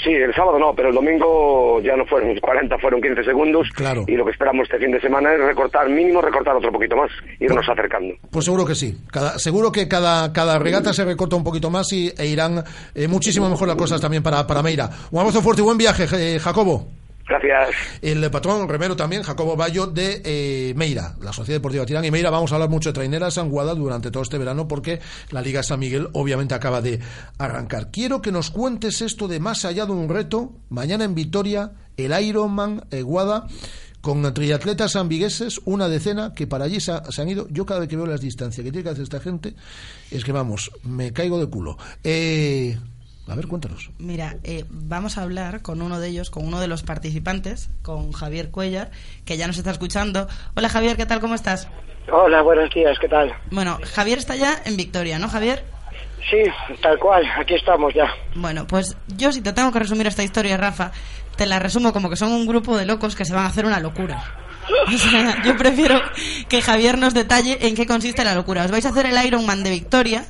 Sí, el sábado no, pero el domingo ya no fueron 40, fueron 15 segundos. Claro. Y lo que esperamos este fin de semana es recortar, mínimo recortar otro poquito más, irnos acercando. Pues seguro que sí. Cada, seguro que cada, cada regata se recorta un poquito más y, e irán eh, muchísimo mejor las cosas también para, para Meira. Un abrazo fuerte y buen viaje, eh, Jacobo. Gracias. El patrón remero también, Jacobo Bayo de eh, Meira, la Sociedad Deportiva Tirán y Meira. Vamos a hablar mucho de traineras Sanguada durante todo este verano porque la Liga San Miguel obviamente acaba de arrancar. Quiero que nos cuentes esto de más allá de un reto. Mañana en Vitoria, el Ironman Eguada con triatletas sanvigueses, una decena que para allí se han ido. Yo cada vez que veo las distancias que tiene que hacer esta gente, es que vamos, me caigo de culo. Eh, a ver, cuéntanos. Mira, eh, vamos a hablar con uno de ellos, con uno de los participantes, con Javier Cuellar, que ya nos está escuchando. Hola Javier, ¿qué tal? ¿Cómo estás? Hola, buenos días, ¿qué tal? Bueno, Javier está ya en Victoria, ¿no, Javier? Sí, tal cual, aquí estamos ya. Bueno, pues yo si te tengo que resumir esta historia, Rafa, te la resumo como que son un grupo de locos que se van a hacer una locura. O sea, yo prefiero que Javier nos detalle en qué consiste la locura. Os vais a hacer el Ironman de Victoria,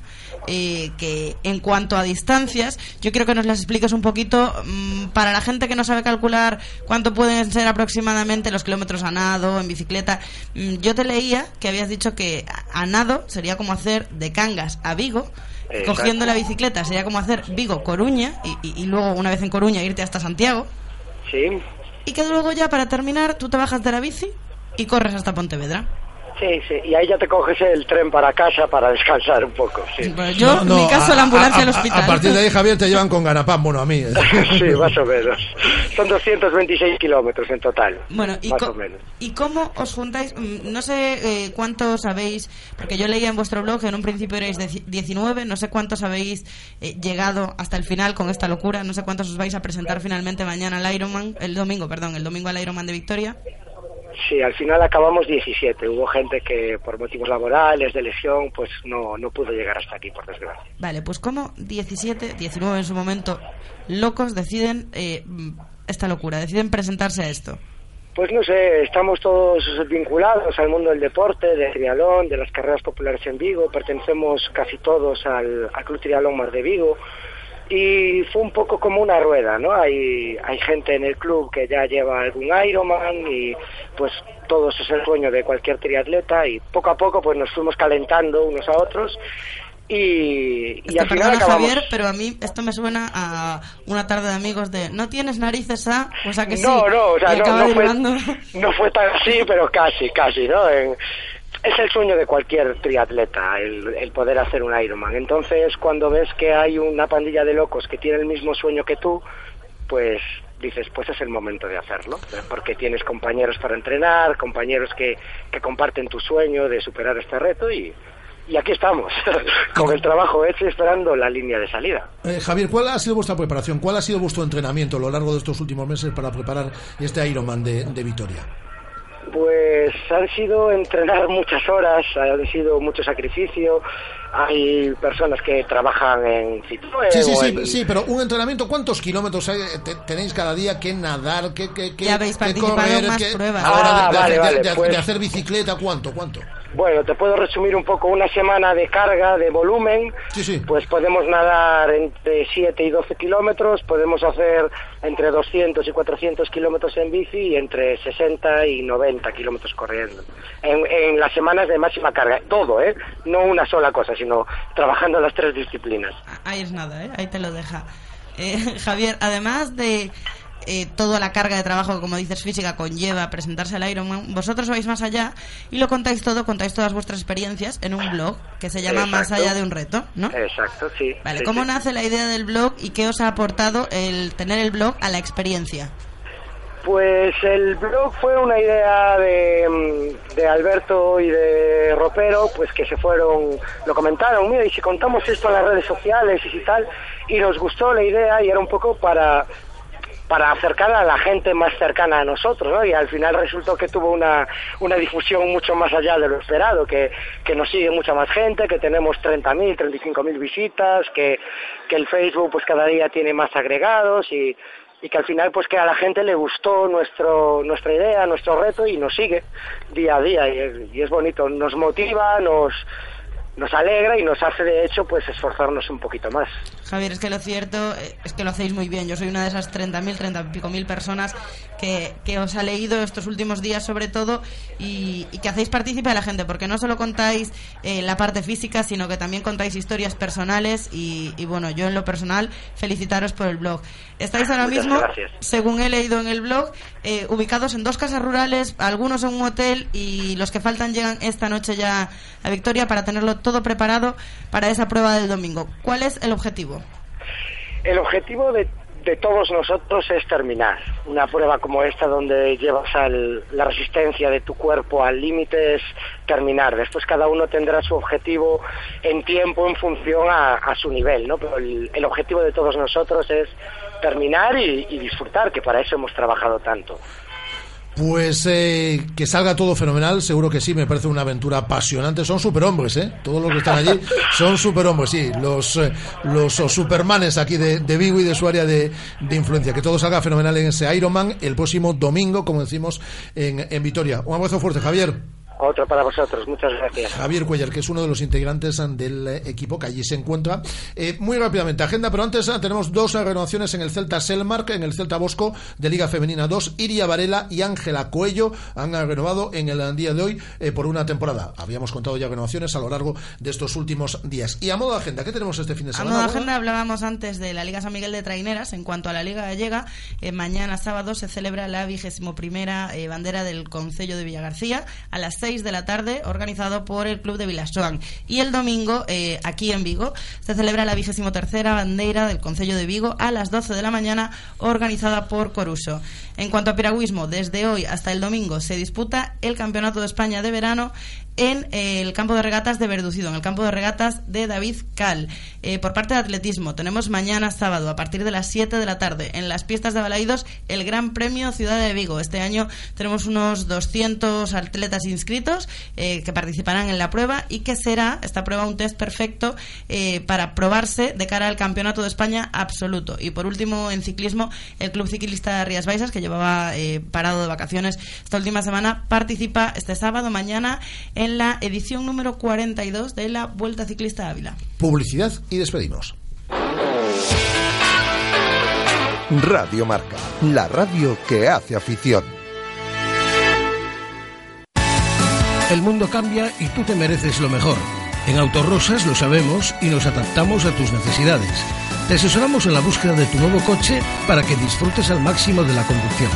eh, que en cuanto a distancias, yo quiero que nos las expliques un poquito mm, para la gente que no sabe calcular cuánto pueden ser aproximadamente los kilómetros a nado, en bicicleta. Mm, yo te leía que habías dicho que a a nado sería como hacer de Cangas a Vigo, Exacto. cogiendo la bicicleta sería como hacer Vigo-Coruña y, y- y luego una vez en Coruña irte hasta Santiago. Sí, Y que luego ya para terminar tú te bajas de la bici y corres hasta Pontevedra. Sí, sí. Y ahí ya te coges el tren para casa para descansar un poco, sí. Bueno, yo, en mi caso, la ambulancia al hospital. A partir de ahí, Javier, te llevan con ganapán, bueno, a mí. (laughs) sí, más o menos. Son 226 kilómetros en total. Bueno, ¿y, más o menos. ¿y cómo os juntáis? Mm, No sé eh, cuántos habéis, porque yo leía en vuestro blog que en un principio erais de 19, no sé cuántos habéis eh, llegado hasta el final con esta locura, no sé cuántos os vais a presentar finalmente mañana al Ironman, el domingo, perdón, el domingo al Ironman de Victoria. Sí, al final acabamos 17. Hubo gente que por motivos laborales, de lesión, pues no, no pudo llegar hasta aquí, por desgracia. Vale, pues como 17, 19 en su momento, locos deciden eh, esta locura, deciden presentarse a esto. Pues no sé, estamos todos vinculados al mundo del deporte, del triatlón, de las carreras populares en Vigo, pertenecemos casi todos al, al Club Triatlón Mar de Vigo y fue un poco como una rueda, ¿no? Hay, hay gente en el club que ya lleva algún Ironman y pues todos es el sueño de cualquier triatleta y poco a poco pues nos fuimos calentando unos a otros y, y al final acabamos... Javier, pero a mí esto me suena a una tarde de amigos de ¿no tienes narices a? O sea que sí. No, no, o sea, no, no fue, (laughs) no fue tan así, pero casi, casi, ¿no? En- es el sueño de cualquier triatleta, el, poder hacer un Ironman. Entonces, cuando ves que hay una pandilla de locos que tiene el mismo sueño que tú, pues dices, pues es el momento de hacerlo, porque tienes compañeros para entrenar, compañeros que, que comparten tu sueño de superar este reto y, y aquí estamos, (laughs) con el trabajo hecho esperando la línea de salida. Eh, Javier, ¿cuál ha sido vuestra preparación? ¿Cuál ha sido vuestro entrenamiento a lo largo de estos últimos meses para preparar este Ironman de, de Vitoria? Pues han sido entrenar muchas horas, han sido mucho sacrificio. Hay personas que trabajan en Citroën. Sí, sí, sí, en- sí, pero un entrenamiento, ¿cuántos kilómetros hay- te- tenéis cada día que nadar, que, que, que, Ya habéis que participado en más que- pruebas. ahora Ah, de, de- vale, de- vale, de- de pues- hacer bicicleta, ¿cuánto, cuánto? Bueno, te puedo resumir un poco una semana de carga, de volumen. Pues podemos nadar entre 7 y 12 kilómetros, podemos hacer entre 200 y 400 kilómetros en bici y entre 60 y 90 kilómetros corriendo. En, en las semanas de máxima carga, todo, ¿eh? No una sola cosa, sino trabajando las tres disciplinas. Ahí es nada, ¿eh? ahí te lo deja. Eh, (laughs) Javier, además de eh, toda la carga de trabajo que, como dices, física conlleva presentarse al Ironman, vosotros vais más allá y lo contáis todo, contáis todas vuestras experiencias en un blog que se llama Más allá de un reto, ¿no? Exacto, sí. Vale, sí, ¿cómo sí. nace la idea del blog y qué os ha aportado el tener el blog a la experiencia? Pues el blog fue una idea de, de Alberto y de Ropero, pues que se fueron, lo comentaron, mira, y si contamos esto en las redes sociales y si tal, y nos gustó la idea y era un poco para para acercar a la gente más cercana a nosotros, ¿no? Y al final resultó que tuvo una, una difusión mucho más allá de lo esperado, que, que nos sigue mucha más gente, que tenemos 30.000, 35.000 visitas, que, que el Facebook pues cada día tiene más agregados y, y que al final pues que a la gente le gustó nuestro nuestra idea, nuestro reto y nos sigue día a día y es, y es bonito, nos motiva, nos nos alegra y nos hace de hecho pues esforzarnos un poquito más. Javier, es que lo cierto eh, es que lo hacéis muy bien. Yo soy una de esas 30.000, 30 y pico mil personas que, que os ha leído estos últimos días sobre todo y, y que hacéis partícipe a la gente, porque no solo contáis eh, la parte física, sino que también contáis historias personales y, y, bueno, yo en lo personal felicitaros por el blog. Estáis ahora Muchas mismo, gracias. según he leído en el blog, eh, ubicados en dos casas rurales, algunos en un hotel y los que faltan llegan esta noche ya a Victoria para tenerlo todo preparado para esa prueba del domingo. ¿Cuál es el objetivo? El objetivo de, de todos nosotros es terminar. Una prueba como esta donde llevas al- la resistencia de tu cuerpo al límite es terminar. Después cada uno tendrá su objetivo en tiempo en función a, su nivel, ¿no? Pero el, el objetivo de todos nosotros es terminar y disfrutar, que para eso hemos trabajado tanto. Pues eh, que salga todo fenomenal, seguro que sí, me parece una aventura apasionante. Son superhombres, ¿eh? Todos los que están allí son superhombres, sí. Los, eh, los supermanes aquí de, de Vigo y de su área de, de influencia. Que todo salga fenomenal en ese Ironman el próximo domingo, como decimos, en, en Vitoria. Un abrazo fuerte, Javier. Otro para vosotros, muchas gracias. Javier Cuellar, que es uno de los integrantes del eh, equipo que allí se encuentra. Eh, muy rápidamente, agenda, pero antes eh, tenemos dos eh, renovaciones en el Celta Selmark, en el Celta Bosco de Liga Femenina 2. Iria Varela y Ángela Cuello han eh, renovado en el día de hoy eh, por una temporada. Habíamos contado ya renovaciones a lo largo de estos últimos días. Y a modo de agenda, ¿qué tenemos este fin de A semana? modo de agenda hablábamos antes de la Liga San Miguel de Traineras. En cuanto a la Liga Gallega, eh, mañana sábado se celebra la vigésimo primera eh, bandera del Concello de Villagarcía a las 6 de la tarde, organizado por el Club de Vilasoan. Y el domingo, eh, aquí en Vigo, se celebra la vigésimo tercera bandera del Concello de Vigo a las 12 de la mañana, organizada por Coruso. En cuanto a piragüismo, desde hoy hasta el domingo se disputa el Campeonato de España de verano en eh, el campo de regatas de Verducido, en el campo de regatas de David Cal. Eh, por parte de atletismo, tenemos mañana sábado, a partir de las 7 de la tarde, en las pistas de Balaídos, el Gran Premio Ciudad de Vigo. Este año tenemos unos 200 atletas inscritos eh, que participarán en la prueba y que será esta prueba un test perfecto eh, para probarse de cara al Campeonato de España absoluto. Y por último, en ciclismo, el Club Ciclista Rías Baixas, que llevaba parado de vacaciones esta última semana, participa este sábado, mañana, la edición número 42 de la Vuelta Ciclista Ávila. Publicidad y despedimos. Radio Marca, la radio que hace afición. El mundo cambia y tú te mereces lo mejor. En Autorosas lo sabemos y nos adaptamos a tus necesidades. Te asesoramos en la búsqueda de tu nuevo coche para que disfrutes al máximo de la conducción.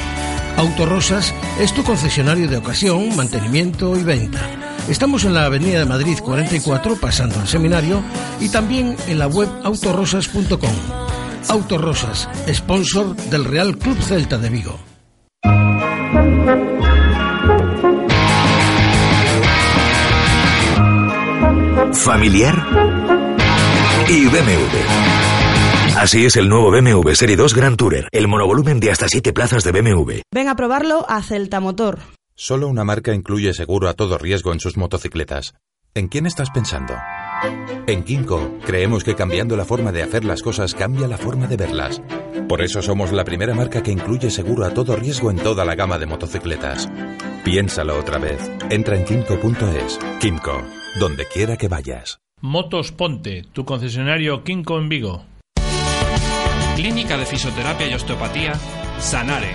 Autorosas es tu concesionario de ocasión, mantenimiento y venta. Estamos en la Avenida de Madrid 44, pasando al seminario, y también en la web autorosas.com. Autorosas, sponsor del Real Club Celta de Vigo. familiar y BMW. Así es el nuevo BMW Serie 2 Grand Tourer, el monovolumen de hasta 7 plazas de BMW. Ven a probarlo a Celta Motor. Solo una marca incluye seguro a todo riesgo en sus motocicletas. ¿En quién estás pensando? En Kinko creemos que cambiando la forma de hacer las cosas cambia la forma de verlas. Por eso somos la primera marca que incluye seguro a todo riesgo en toda la gama de motocicletas. Piénsalo otra vez. Entra en kinko.es. Kinko, donde quiera que vayas. Motos Ponte, tu concesionario Kinko en Vigo. Clínica de Fisioterapia y Osteopatía, Sanare.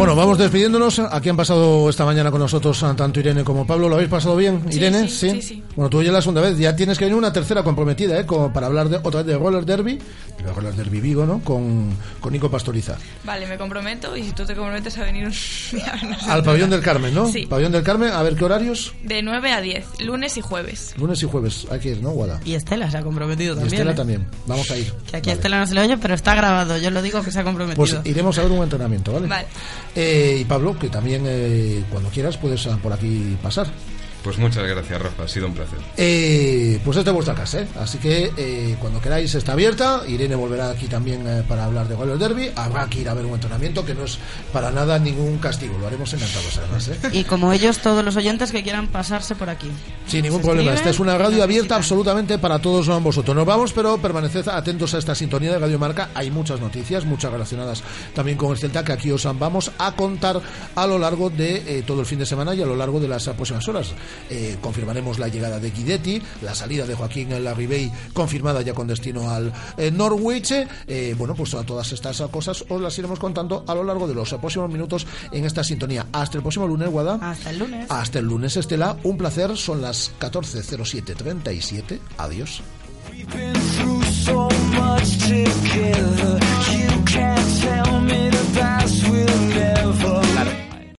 Bueno, vamos despidiéndonos. Aquí han pasado esta mañana con nosotros tanto Irene como Pablo. ¿Lo habéis pasado bien, Sí, Irene? sí, sí, sí. Bueno, tú ya la segunda vez. Ya tienes que venir una tercera comprometida, ¿eh? Como para hablar de, otra vez de Roller Derby. De Roller Derby Vigo, ¿no? Con, con Nico Pastoriza. Vale, me comprometo y si tú te comprometes a venir un (laughs) día no sé. Al Pabellón del Carmen, ¿no? Sí. Pabellón del Carmen, a ver qué horarios. De 9 a 10, lunes y jueves. Lunes y jueves. Hay que ir, ¿no, Guada? Y Estela se ha comprometido Y también. Estela ¿eh? también. Vamos a ir. Que aquí a Estela no se le oye, pero está grabado. Yo lo digo que se ha comprometido. Pues iremos a ver un entrenamiento, ¿vale? Vale. Eh, y Pablo, que también eh, cuando quieras puedes ah, por aquí pasar. Pues muchas gracias, Rafa. Ha sido un placer. Eh, pues esta es vuestra casa, ¿eh? así que eh, cuando queráis está abierta. Irene volverá aquí también eh, para hablar de Roller Derby. Habrá que ir a ver un entrenamiento que no es para nada ningún castigo. Lo haremos encantados, además. ¿eh? Y como ellos, todos los oyentes que quieran pasarse por aquí. Sin ningún problema. Esta es una radio abierta absolutamente para todos vosotros. Nos vamos, pero permaneced atentos a esta sintonía de Radio Marca. Hay muchas noticias, muchas relacionadas también con el Celta, que aquí os vamos a contar a lo largo de eh, todo el fin de semana y a lo largo de las próximas horas. Eh, confirmaremos la llegada de Guidetti, la salida de Joaquín Larribey confirmada ya con destino al eh, Norwich. Eh, bueno, pues a todas estas cosas os las iremos contando a lo largo de los próximos minutos en esta sintonía. Hasta el próximo lunes, Guada. Hasta el lunes. Hasta el lunes, Estela. Un placer. Son las 14.07.37. Adiós. together. You can't tell me.